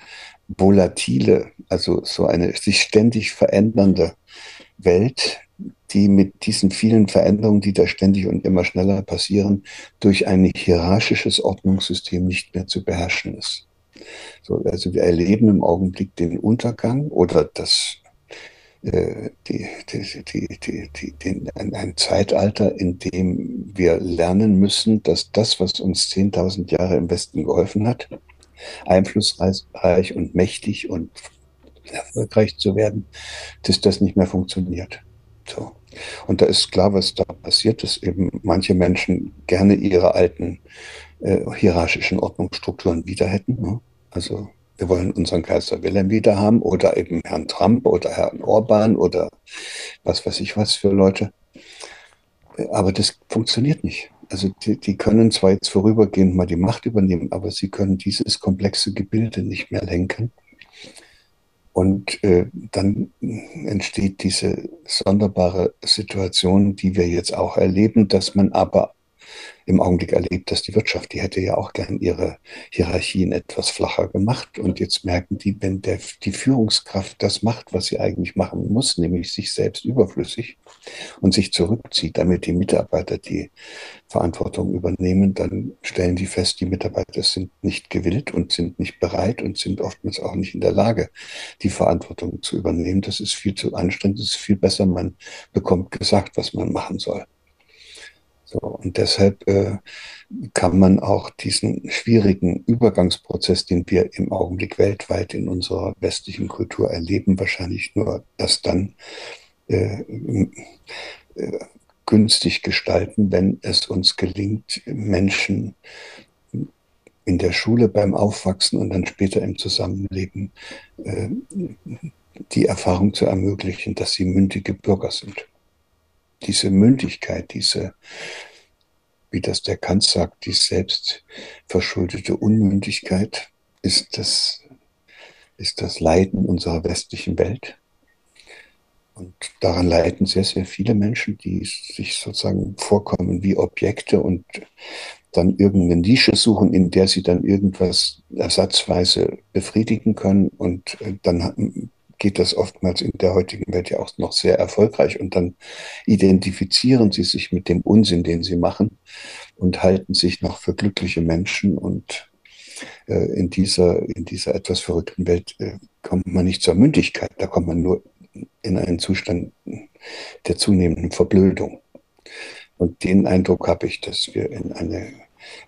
volatile, also so eine sich ständig verändernde Welt, die mit diesen vielen Veränderungen, die da ständig und immer schneller passieren, durch ein hierarchisches Ordnungssystem nicht mehr zu beherrschen ist. So, also wir erleben im Augenblick den Untergang oder das die, die, die, die, ein, ein Zeitalter, in dem wir lernen müssen, dass das, was uns 10.000 Jahre im Westen geholfen hat, einflussreich und mächtig und erfolgreich zu werden, dass das nicht mehr funktioniert. So. Und da ist klar, was da passiert, dass eben manche Menschen gerne ihre alten äh, hierarchischen Ordnungsstrukturen wieder hätten. Ne? Also wir wollen unseren Kaiser Wilhelm wieder haben oder eben Herrn Trump oder Herrn Orban oder was weiß ich was für Leute. Aber das funktioniert nicht. Also die, die können zwar jetzt vorübergehend mal die Macht übernehmen, aber sie können dieses komplexe Gebilde nicht mehr lenken. Und äh, dann entsteht diese sonderbare Situation, die wir jetzt auch erleben, dass man aber im Augenblick erlebt, dass die Wirtschaft, die hätte ja auch gern ihre Hierarchien etwas flacher gemacht. Und jetzt merken die, wenn der, die Führungskraft das macht, was sie eigentlich machen muss, nämlich sich selbst überflüssig und sich zurückzieht, damit die Mitarbeiter die Verantwortung übernehmen, dann stellen die fest, die Mitarbeiter sind nicht gewillt und sind nicht bereit und sind oftmals auch nicht in der Lage, die Verantwortung zu übernehmen. Das ist viel zu anstrengend, es ist viel besser, man bekommt gesagt, was man machen soll. So, und deshalb äh, kann man auch diesen schwierigen Übergangsprozess, den wir im Augenblick weltweit in unserer westlichen Kultur erleben, wahrscheinlich nur erst dann äh, äh, günstig gestalten, wenn es uns gelingt, Menschen in der Schule beim Aufwachsen und dann später im Zusammenleben äh, die Erfahrung zu ermöglichen, dass sie mündige Bürger sind diese Mündigkeit, diese, wie das der Kant sagt, die selbstverschuldete Unmündigkeit ist das, ist das Leiden unserer westlichen Welt. Und daran leiden sehr, sehr viele Menschen, die sich sozusagen vorkommen wie Objekte und dann irgendeine Nische suchen, in der sie dann irgendwas ersatzweise befriedigen können. Und äh, dann geht das oftmals in der heutigen Welt ja auch noch sehr erfolgreich. Und dann identifizieren sie sich mit dem Unsinn, den sie machen und halten sich noch für glückliche Menschen. Und äh, in, dieser, in dieser etwas verrückten Welt äh, kommt man nicht zur Mündigkeit, da kommt man nur in einen Zustand der zunehmenden Verblödung. Und den Eindruck habe ich, dass wir in eine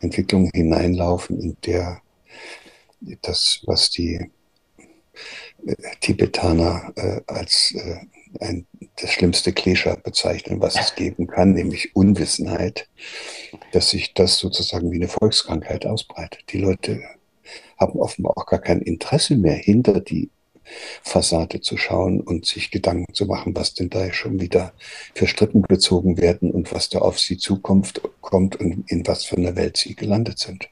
Entwicklung hineinlaufen, in der das, was die Tibetaner äh, als äh, ein, das schlimmste Klischee bezeichnen, was es geben kann, nämlich Unwissenheit, dass sich das sozusagen wie eine Volkskrankheit ausbreitet. Die Leute haben offenbar auch gar kein Interesse mehr, hinter die Fassade zu schauen und sich Gedanken zu machen, was denn da schon wieder für Strippen gezogen werden und was da auf sie zukommt kommt und in was für einer Welt sie gelandet sind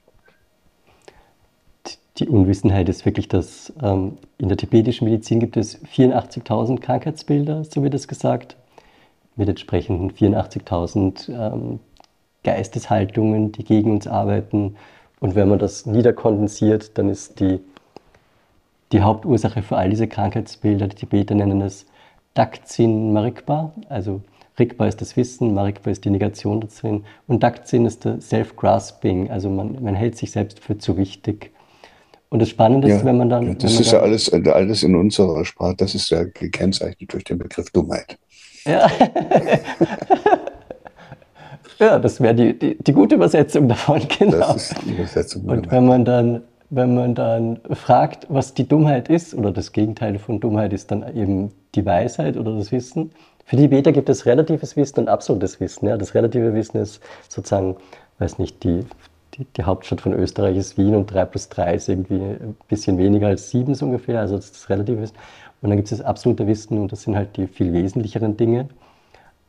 die Unwissenheit ist wirklich, dass ähm, in der tibetischen Medizin gibt es 84.000 Krankheitsbilder, so wird es gesagt, mit entsprechenden 84.000 ähm, Geisteshaltungen, die gegen uns arbeiten. Und wenn man das niederkondensiert, dann ist die, die Hauptursache für all diese Krankheitsbilder, die Tibeter nennen es Dakzin Marikpa, also Rikpa ist das Wissen, Marikpa ist die Negation dazu und Dakzin ist der Self-Grasping, also man, man hält sich selbst für zu wichtig. Und das Spannende ja, ist, wenn man dann. Das ist ja alles, alles in unserer Sprache, das ist ja gekennzeichnet durch den Begriff Dummheit. Ja, (laughs) ja das wäre die, die, die, gute Übersetzung davon, genau. Das ist die Übersetzung. Und wenn man dann wenn man dann fragt, was die Dummheit ist, oder das Gegenteil von Dummheit ist dann eben die Weisheit oder das Wissen. Für die Beta gibt es relatives Wissen und absolutes Wissen. Ja. Das relative Wissen ist sozusagen, weiß nicht, die die, die, Hauptstadt von Österreich ist Wien und 3 plus 3 ist irgendwie ein bisschen weniger als 7 so ungefähr, also das ist relativ ist. Und dann gibt es das absolute Wissen und das sind halt die viel wesentlicheren Dinge.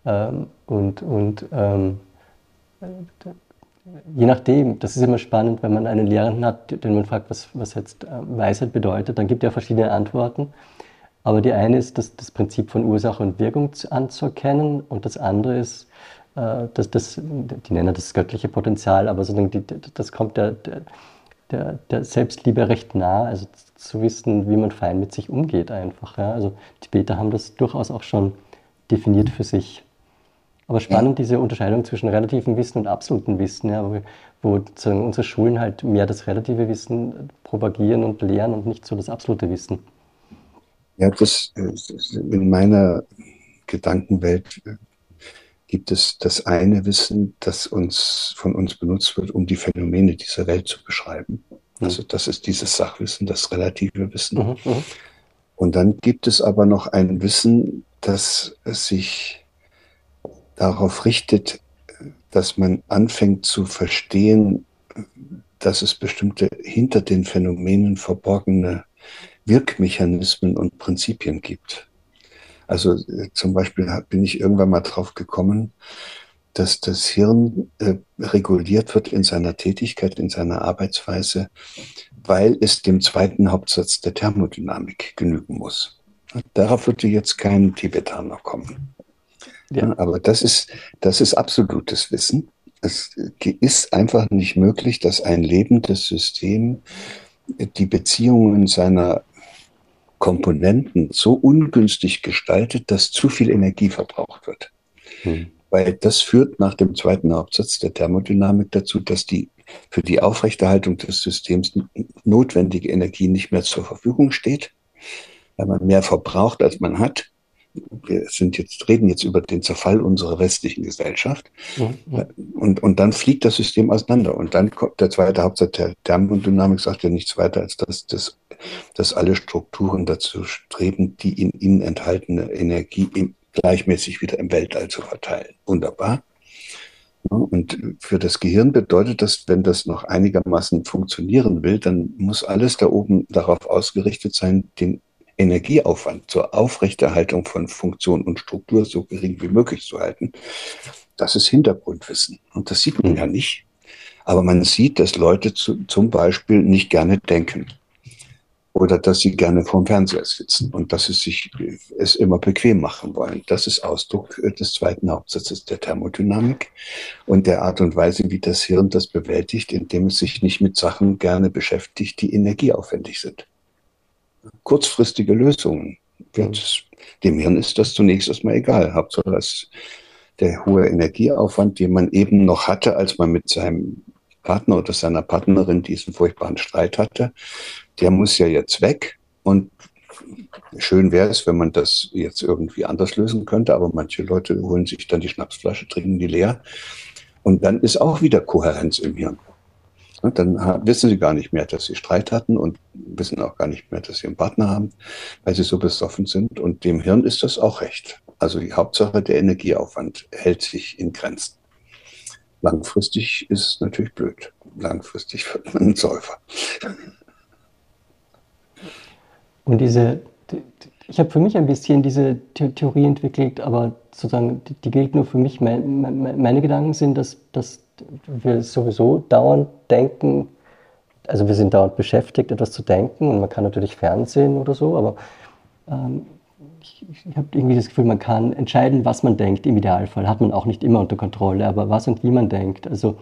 Ähm, und und ähm, je nachdem, das ist immer spannend, wenn man einen Lehrenden hat, den man fragt, was, was jetzt äh, Weisheit bedeutet, dann gibt er verschiedene Antworten. Aber die eine ist, das, das Prinzip von Ursache und Wirkung anzuerkennen und das andere ist, äh, das, das, die nennen das göttliche Potenzial, aber sozusagen die, das kommt der, der, der, Selbstliebe recht nah, also zu wissen, wie man fein mit sich umgeht einfach. Ja. Also Tibeter haben das durchaus auch schon definiert für sich. Aber spannend, diese Unterscheidung zwischen relativem Wissen und absolutem Wissen, ja, wo, wo unsere Schulen halt mehr das relative Wissen propagieren und lehren und nicht so das absolute Wissen. Ja, das in meiner Gedankenwelt gibt es das eine Wissen, das uns von uns benutzt wird, um die Phänomene dieser Welt zu beschreiben. Mhm. Also das ist dieses Sachwissen, das relative Wissen. Mhm, mhm. Und dann gibt es aber noch ein Wissen, das sich darauf richtet, dass man anfängt zu verstehen, dass es bestimmte hinter den Phänomenen verborgene Wirkmechanismen und Prinzipien gibt. Also äh, zum Beispiel bin ich irgendwann mal drauf gekommen, dass das Hirn äh, reguliert wird in seiner Tätigkeit, in seiner Arbeitsweise, weil es dem zweiten Hauptsatz der Thermodynamik genügen muss. Darauf würde jetzt kein Tibetaner kommen. Ja. Aber das ist, das ist absolutes Wissen. Es ist einfach nicht möglich, dass ein lebendes System die Beziehungen seiner Komponenten so ungünstig gestaltet, dass zu viel Energie verbraucht wird. Hm. Weil das führt nach dem zweiten Hauptsatz der Thermodynamik dazu, dass die für die Aufrechterhaltung des Systems notwendige Energie nicht mehr zur Verfügung steht, weil man mehr verbraucht, als man hat wir sind jetzt, reden jetzt über den Zerfall unserer westlichen Gesellschaft. Mhm. Und, und dann fliegt das System auseinander. Und dann kommt der zweite Hauptsatz der Thermodynamik, sagt ja nichts weiter, als dass, dass, dass alle Strukturen dazu streben, die in ihnen enthaltene Energie im, gleichmäßig wieder im Weltall zu verteilen. Wunderbar. Und für das Gehirn bedeutet das, wenn das noch einigermaßen funktionieren will, dann muss alles da oben darauf ausgerichtet sein, den Energieaufwand zur Aufrechterhaltung von Funktion und Struktur so gering wie möglich zu halten. Das ist Hintergrundwissen. Und das sieht man ja nicht. Aber man sieht, dass Leute zu, zum Beispiel nicht gerne denken. Oder dass sie gerne vorm Fernseher sitzen und dass sie sich es immer bequem machen wollen. Das ist Ausdruck des zweiten Hauptsatzes der Thermodynamik und der Art und Weise, wie das Hirn das bewältigt, indem es sich nicht mit Sachen gerne beschäftigt, die energieaufwendig sind kurzfristige Lösungen. Das, dem Hirn ist das zunächst erstmal egal. Hauptsache, dass der hohe Energieaufwand, den man eben noch hatte, als man mit seinem Partner oder seiner Partnerin diesen furchtbaren Streit hatte, der muss ja jetzt weg. Und schön wäre es, wenn man das jetzt irgendwie anders lösen könnte, aber manche Leute holen sich dann die Schnapsflasche, trinken die leer. Und dann ist auch wieder Kohärenz im Hirn. Und dann wissen sie gar nicht mehr, dass sie Streit hatten und wissen auch gar nicht mehr, dass sie einen Partner haben, weil sie so besoffen sind. Und dem Hirn ist das auch recht. Also die Hauptsache, der Energieaufwand hält sich in Grenzen. Langfristig ist es natürlich blöd. Langfristig (laughs) wird man ein Säufer. Und diese, ich habe für mich ein bisschen diese Theorie entwickelt, aber sozusagen, die, gilt nur für mich. Meine, meine Gedanken sind, dass, dass wir sowieso dauernd denken, also wir sind dauernd beschäftigt, etwas zu denken und man kann natürlich Fernsehen oder so, aber ähm, ich, ich habe irgendwie das Gefühl, man kann entscheiden, was man denkt im Idealfall. Hat man auch nicht immer unter Kontrolle, aber was und wie man denkt. Also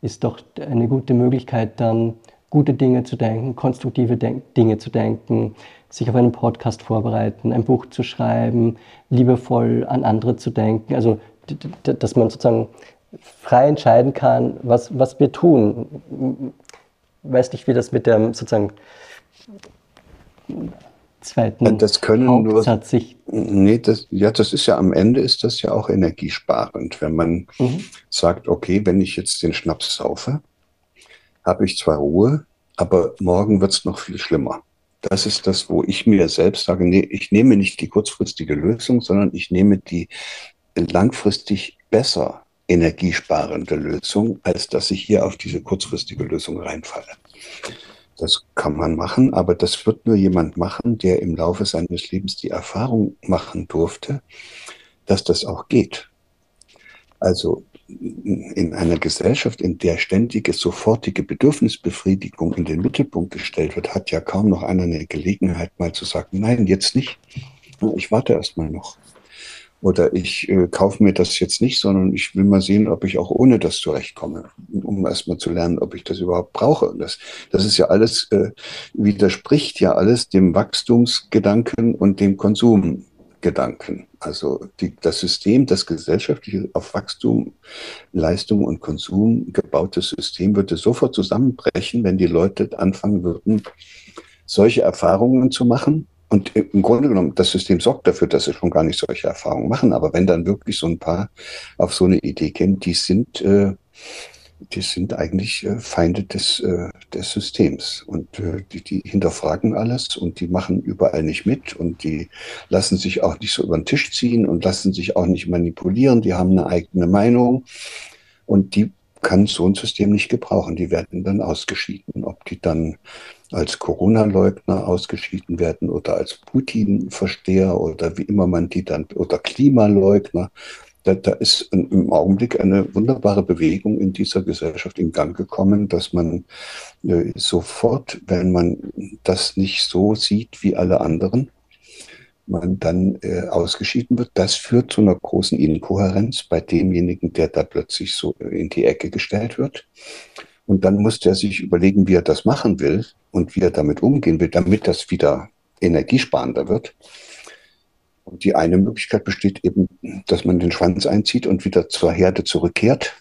ist doch eine gute Möglichkeit, dann gute Dinge zu denken, konstruktive Denk Dinge zu denken, sich auf einen Podcast vorbereiten, ein Buch zu schreiben, liebevoll an andere zu denken. Also dass man sozusagen frei entscheiden kann, was, was wir tun. Ich weiß nicht, wie das mit dem sozusagen zweiten das können Hauptsatz sich. Nee, das, ja, das ist ja am Ende ist das ja auch energiesparend, wenn man mhm. sagt, okay, wenn ich jetzt den Schnaps saufe, habe ich zwar Ruhe, aber morgen wird es noch viel schlimmer. Das ist das, wo ich mir selbst sage, nee, ich nehme nicht die kurzfristige Lösung, sondern ich nehme die langfristig besser energiesparende Lösung, als dass ich hier auf diese kurzfristige Lösung reinfalle. Das kann man machen, aber das wird nur jemand machen, der im Laufe seines Lebens die Erfahrung machen durfte, dass das auch geht. Also in einer Gesellschaft, in der ständige, sofortige Bedürfnisbefriedigung in den Mittelpunkt gestellt wird, hat ja kaum noch einer eine Gelegenheit, mal zu sagen, nein, jetzt nicht. Ich warte erst mal noch. Oder ich äh, kaufe mir das jetzt nicht, sondern ich will mal sehen, ob ich auch ohne das zurechtkomme, um erstmal zu lernen, ob ich das überhaupt brauche. Und das, das ist ja alles, äh, widerspricht ja alles dem Wachstumsgedanken und dem Konsumgedanken. Also die, das System, das gesellschaftliche auf Wachstum, Leistung und Konsum gebaute System würde sofort zusammenbrechen, wenn die Leute anfangen würden, solche Erfahrungen zu machen und im Grunde genommen, das System sorgt dafür, dass sie schon gar nicht solche Erfahrungen machen. Aber wenn dann wirklich so ein paar auf so eine Idee gehen, die sind, äh, die sind eigentlich äh, Feinde des, äh, des Systems. Und äh, die, die hinterfragen alles und die machen überall nicht mit und die lassen sich auch nicht so über den Tisch ziehen und lassen sich auch nicht manipulieren. Die haben eine eigene Meinung. Und die kann so ein System nicht gebrauchen. Die werden dann ausgeschieden. Ob die dann als Corona-Leugner ausgeschieden werden oder als Putin-Versteher oder wie immer man die dann, oder Klimaleugner. da, da ist im Augenblick eine wunderbare Bewegung in dieser Gesellschaft in Gang gekommen, dass man äh, sofort, wenn man das nicht so sieht wie alle anderen, man dann äh, ausgeschieden wird. Das führt zu einer großen Inkohärenz bei demjenigen, der da plötzlich so in die Ecke gestellt wird. Und dann muss der sich überlegen, wie er das machen will und wie er damit umgehen will, damit das wieder energiesparender wird. Und die eine Möglichkeit besteht eben, dass man den Schwanz einzieht und wieder zur Herde zurückkehrt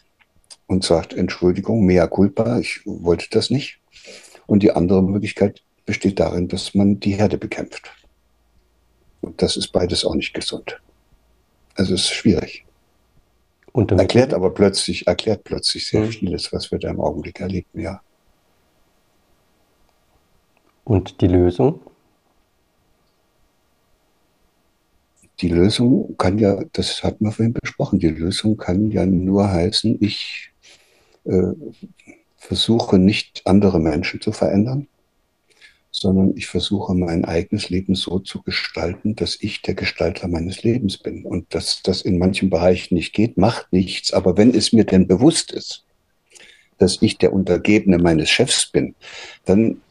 und sagt, Entschuldigung, mea culpa, ich wollte das nicht. Und die andere Möglichkeit besteht darin, dass man die Herde bekämpft. Und das ist beides auch nicht gesund. Also es ist schwierig. Und erklärt aber plötzlich, erklärt plötzlich sehr mhm. vieles, was wir da im Augenblick erleben, ja. Und die Lösung? Die Lösung kann ja, das hatten wir vorhin besprochen, die Lösung kann ja nur heißen, ich äh, versuche nicht andere Menschen zu verändern, sondern ich versuche mein eigenes Leben so zu gestalten, dass ich der Gestalter meines Lebens bin. Und dass das in manchen Bereichen nicht geht, macht nichts. Aber wenn es mir denn bewusst ist, dass ich der Untergebene meines Chefs bin, dann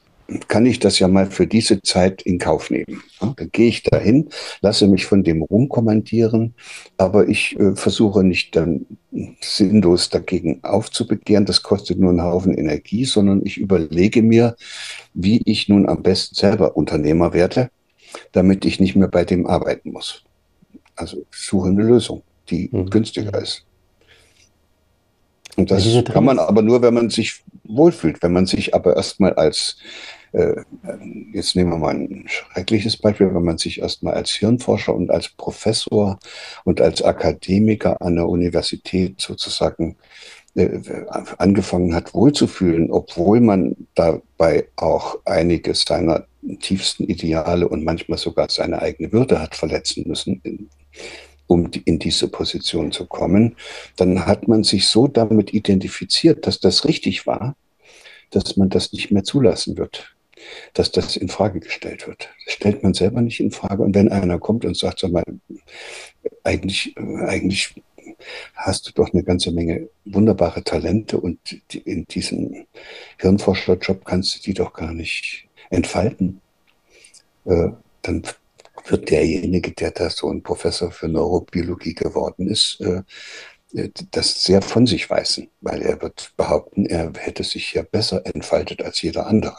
kann ich das ja mal für diese Zeit in Kauf nehmen. Ja, dann gehe ich dahin, lasse mich von dem rumkommandieren, aber ich äh, versuche nicht dann sinnlos dagegen aufzubegehren, das kostet nur einen Haufen Energie, sondern ich überlege mir, wie ich nun am besten selber Unternehmer werde, damit ich nicht mehr bei dem arbeiten muss. Also suche eine Lösung, die mhm. günstiger ist. Und das kann man aber nur, wenn man sich wohlfühlt, wenn man sich aber erstmal als jetzt nehmen wir mal ein schreckliches Beispiel, wenn man sich erstmal als Hirnforscher und als Professor und als Akademiker an der Universität sozusagen äh, angefangen hat, wohlzufühlen, obwohl man dabei auch einige seiner tiefsten Ideale und manchmal sogar seine eigene Würde hat verletzen müssen, um in diese Position zu kommen, dann hat man sich so damit identifiziert, dass das richtig war, dass man das nicht mehr zulassen wird dass das in Frage gestellt wird. Das stellt man selber nicht in Frage. Und wenn einer kommt und sagt, sag mal, eigentlich, eigentlich hast du doch eine ganze Menge wunderbare Talente und in diesem Hirnforscherjob kannst du die doch gar nicht entfalten. Äh, dann wird derjenige, der da so ein Professor für Neurobiologie geworden ist, äh, das sehr von sich weisen, weil er wird behaupten, er hätte sich ja besser entfaltet als jeder andere.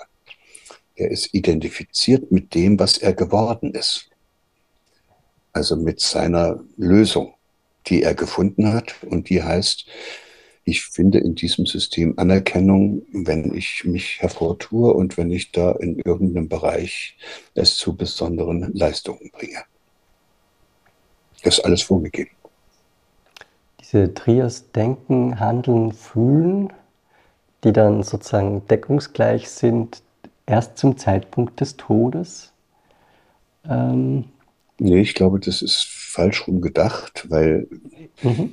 Er ist identifiziert mit dem, was er geworden ist. Also mit seiner Lösung, die er gefunden hat und die heißt, ich finde in diesem System Anerkennung, wenn ich mich hervortue und wenn ich da in irgendeinem Bereich es zu besonderen Leistungen bringe. Das ist alles vorgegeben. Diese Trias Denken, Handeln, Fühlen, die dann sozusagen deckungsgleich sind, erst zum Zeitpunkt des Todes? Ähm, nee, ich glaube, das ist falsch rum gedacht, weil, mhm.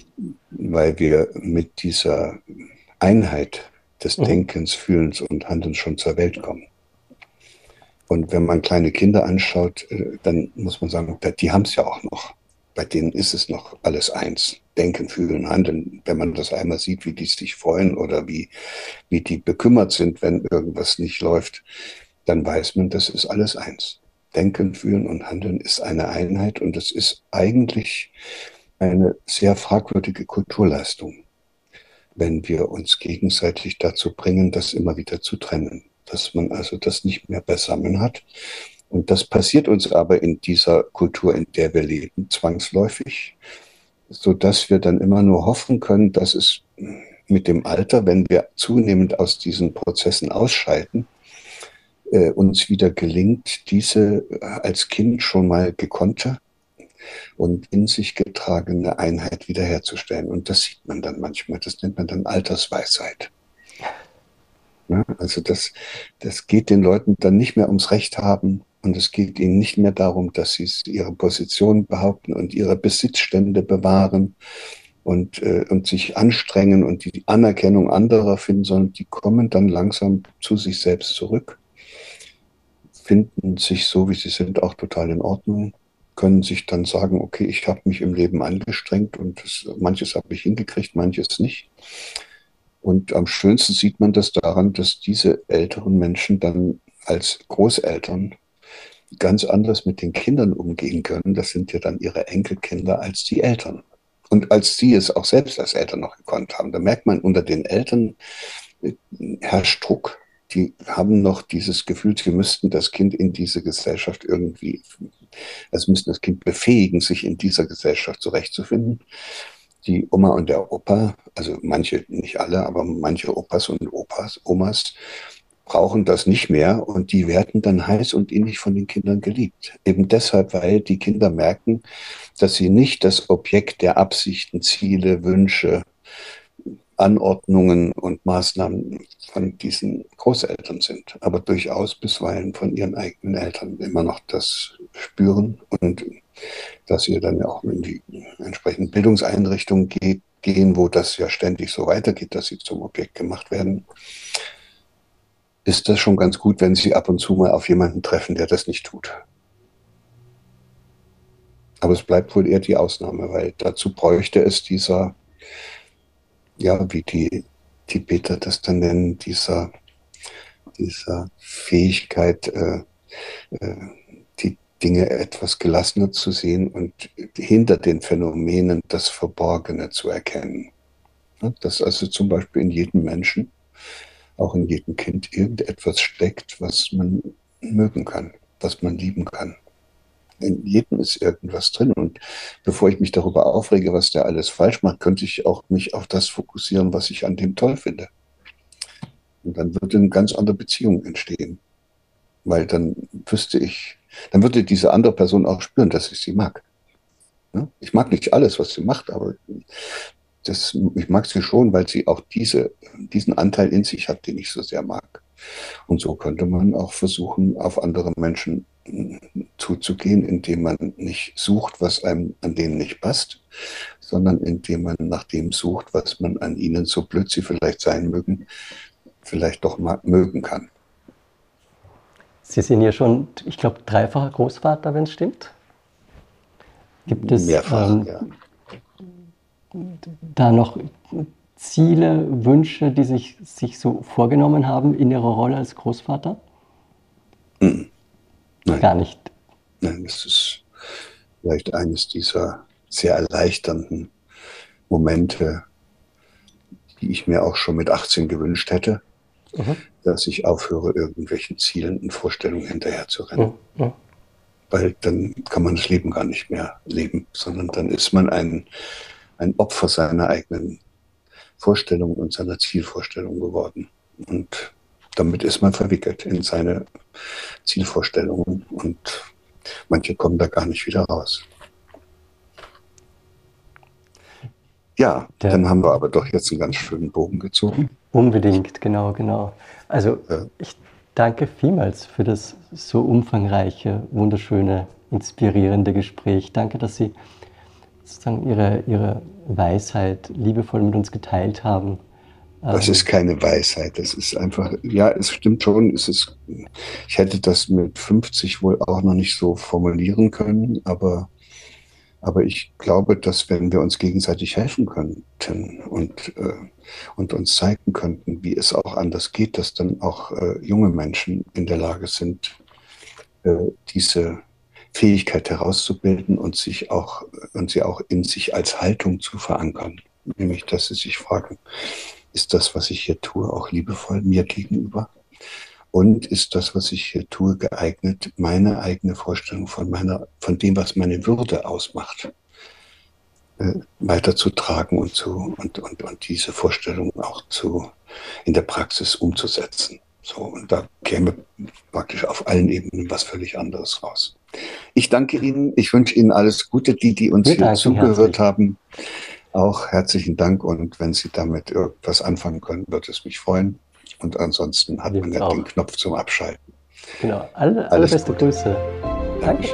weil wir mit dieser Einheit des mhm. Denkens, Fühlens und Handelns schon zur Welt kommen. Und wenn man kleine Kinder anschaut, äh, dann muss man sagen, die haben es ja auch noch. Bei denen ist es noch alles eins. Denken, fühlen, handeln. Wenn man das einmal sieht, wie die sich freuen oder wie, wie die bekümmert sind, wenn irgendwas nicht läuft, dann weiß man, das ist alles eins. Denken, fühlen und handeln ist eine Einheit und es ist eigentlich eine sehr fragwürdige Kulturleistung, wenn wir uns gegenseitig dazu bringen, das immer wieder zu trennen, dass man also das nicht mehr beisammen hat. Und das passiert uns aber in dieser Kultur, in der wir leben, zwangsläufig so dass wir dann immer nur hoffen können, dass es mit dem Alter, wenn wir zunehmend aus diesen Prozessen ausscheiden, äh, uns wieder gelingt, diese äh, als Kind schon mal gekonnte und in sich getragene Einheit wiederherzustellen. Und das sieht man dann manchmal, das nennt man dann Altersweisheit. Ja, also das, das geht den Leuten dann nicht mehr ums Recht haben, und es geht ihnen nicht mehr darum, dass sie ihre Position behaupten und ihre Besitzstände bewahren und, äh, und sich anstrengen und die Anerkennung anderer finden, sondern die kommen dann langsam zu sich selbst zurück, finden sich so, wie sie sind, auch total in Ordnung, können sich dann sagen, okay, ich habe mich im Leben angestrengt und das, manches habe ich hingekriegt, manches nicht. Und am schönsten sieht man das daran, dass diese älteren Menschen dann als Großeltern ganz anders mit den Kindern umgehen können. Das sind ja dann ihre Enkelkinder als die Eltern. Und als sie es auch selbst als Eltern noch gekonnt haben, da merkt man unter den Eltern äh, herrscht Druck. Die haben noch dieses Gefühl, sie müssten das Kind in diese Gesellschaft irgendwie, also müssten das Kind befähigen, sich in dieser Gesellschaft zurechtzufinden. Die Oma und der Opa, also manche, nicht alle, aber manche Opas und Opas, Omas, brauchen das nicht mehr und die werden dann heiß und innig von den Kindern geliebt. Eben deshalb, weil die Kinder merken, dass sie nicht das Objekt der Absichten, Ziele, Wünsche, Anordnungen und Maßnahmen von diesen Großeltern sind, aber durchaus bisweilen von ihren eigenen Eltern immer noch das spüren und dass sie dann auch in die entsprechenden Bildungseinrichtungen gehen, wo das ja ständig so weitergeht, dass sie zum Objekt gemacht werden ist das schon ganz gut, wenn Sie ab und zu mal auf jemanden treffen, der das nicht tut. Aber es bleibt wohl eher die Ausnahme, weil dazu bräuchte es dieser, ja, wie die Tibeter das dann nennen, dieser, dieser Fähigkeit, äh, äh, die Dinge etwas gelassener zu sehen und hinter den Phänomenen das Verborgene zu erkennen. Dass also zum Beispiel in jedem Menschen auch in jedem Kind irgendetwas steckt, was man mögen kann, was man lieben kann. In jedem ist irgendwas drin. Und bevor ich mich darüber aufrege, was der alles falsch macht, könnte ich auch mich auf das fokussieren, was ich an dem toll finde. Und dann würde eine ganz andere Beziehung entstehen. Weil dann wüsste ich, dann würde diese andere Person auch spüren, dass ich sie mag. Ich mag nicht alles, was sie macht, aber das, ich mag sie schon, weil sie auch diese, diesen Anteil in sich hat, den ich so sehr mag. Und so könnte man auch versuchen, auf andere Menschen hm, zuzugehen, indem man nicht sucht, was einem an denen nicht passt, sondern indem man nach dem sucht, was man an ihnen, so blöd sie vielleicht sein mögen, vielleicht doch mal mögen kann. Sie sind ja schon, ich glaube, dreifacher Großvater, wenn es stimmt. Gibt es Mehrfach, ähm, ja da noch Ziele, Wünsche, die sich, sich so vorgenommen haben in ihrer Rolle als Großvater? Hm. Nein. Gar nicht. Nein, das ist vielleicht eines dieser sehr erleichternden Momente, die ich mir auch schon mit 18 gewünscht hätte, mhm. dass ich aufhöre, irgendwelchen Zielen und Vorstellungen hinterher zu rennen. Mhm. mhm. Weil dann kann man das Leben gar nicht mehr leben, sondern dann ist man ein ein Opfer seiner eigenen Vorstellungen und seiner Zielvorstellungen geworden. Und damit ist man verwickelt in seine Zielvorstellungen und manche kommen da gar nicht wieder raus. Ja, Der, dann haben wir aber doch jetzt einen ganz schönen Bogen gezogen. Unbedingt, genau, genau. Also ja. ich danke vielmals für das so umfangreiche, wunderschöne, inspirierende Gespräch. Danke, dass Sie sozusagen ihre, ihre Weisheit liebevoll mit uns geteilt haben. Das ist keine Weisheit, das ist einfach, ja, es stimmt schon, es ist, ich hätte das mit 50 wohl auch noch nicht so formulieren können, aber, aber ich glaube, dass wenn wir uns gegenseitig helfen könnten und, äh, und uns zeigen könnten, wie es auch anders geht, dass dann auch äh, junge Menschen in der Lage sind, äh, diese Fähigkeit herauszubilden und sich auch und sie auch in sich als Haltung zu verankern. Nämlich, dass sie sich fragen, ist das, was ich hier tue, auch liebevoll mir gegenüber? Und ist das, was ich hier tue, geeignet, meine eigene Vorstellung von meiner, von dem, was meine Würde ausmacht, äh, weiterzutragen und zu, und, und, und diese Vorstellung auch zu, in der Praxis umzusetzen. So, und da käme praktisch auf allen Ebenen was völlig anderes raus. Ich danke Ihnen. Ich wünsche Ihnen alles Gute, die, die uns hier zugehört herzlich. haben. Auch herzlichen Dank. Und wenn Sie damit irgendwas anfangen können, würde es mich freuen. Und ansonsten hat Wir man ja auch. den Knopf zum Abschalten. Genau. Alle, alle beste Gute. Grüße. Danke.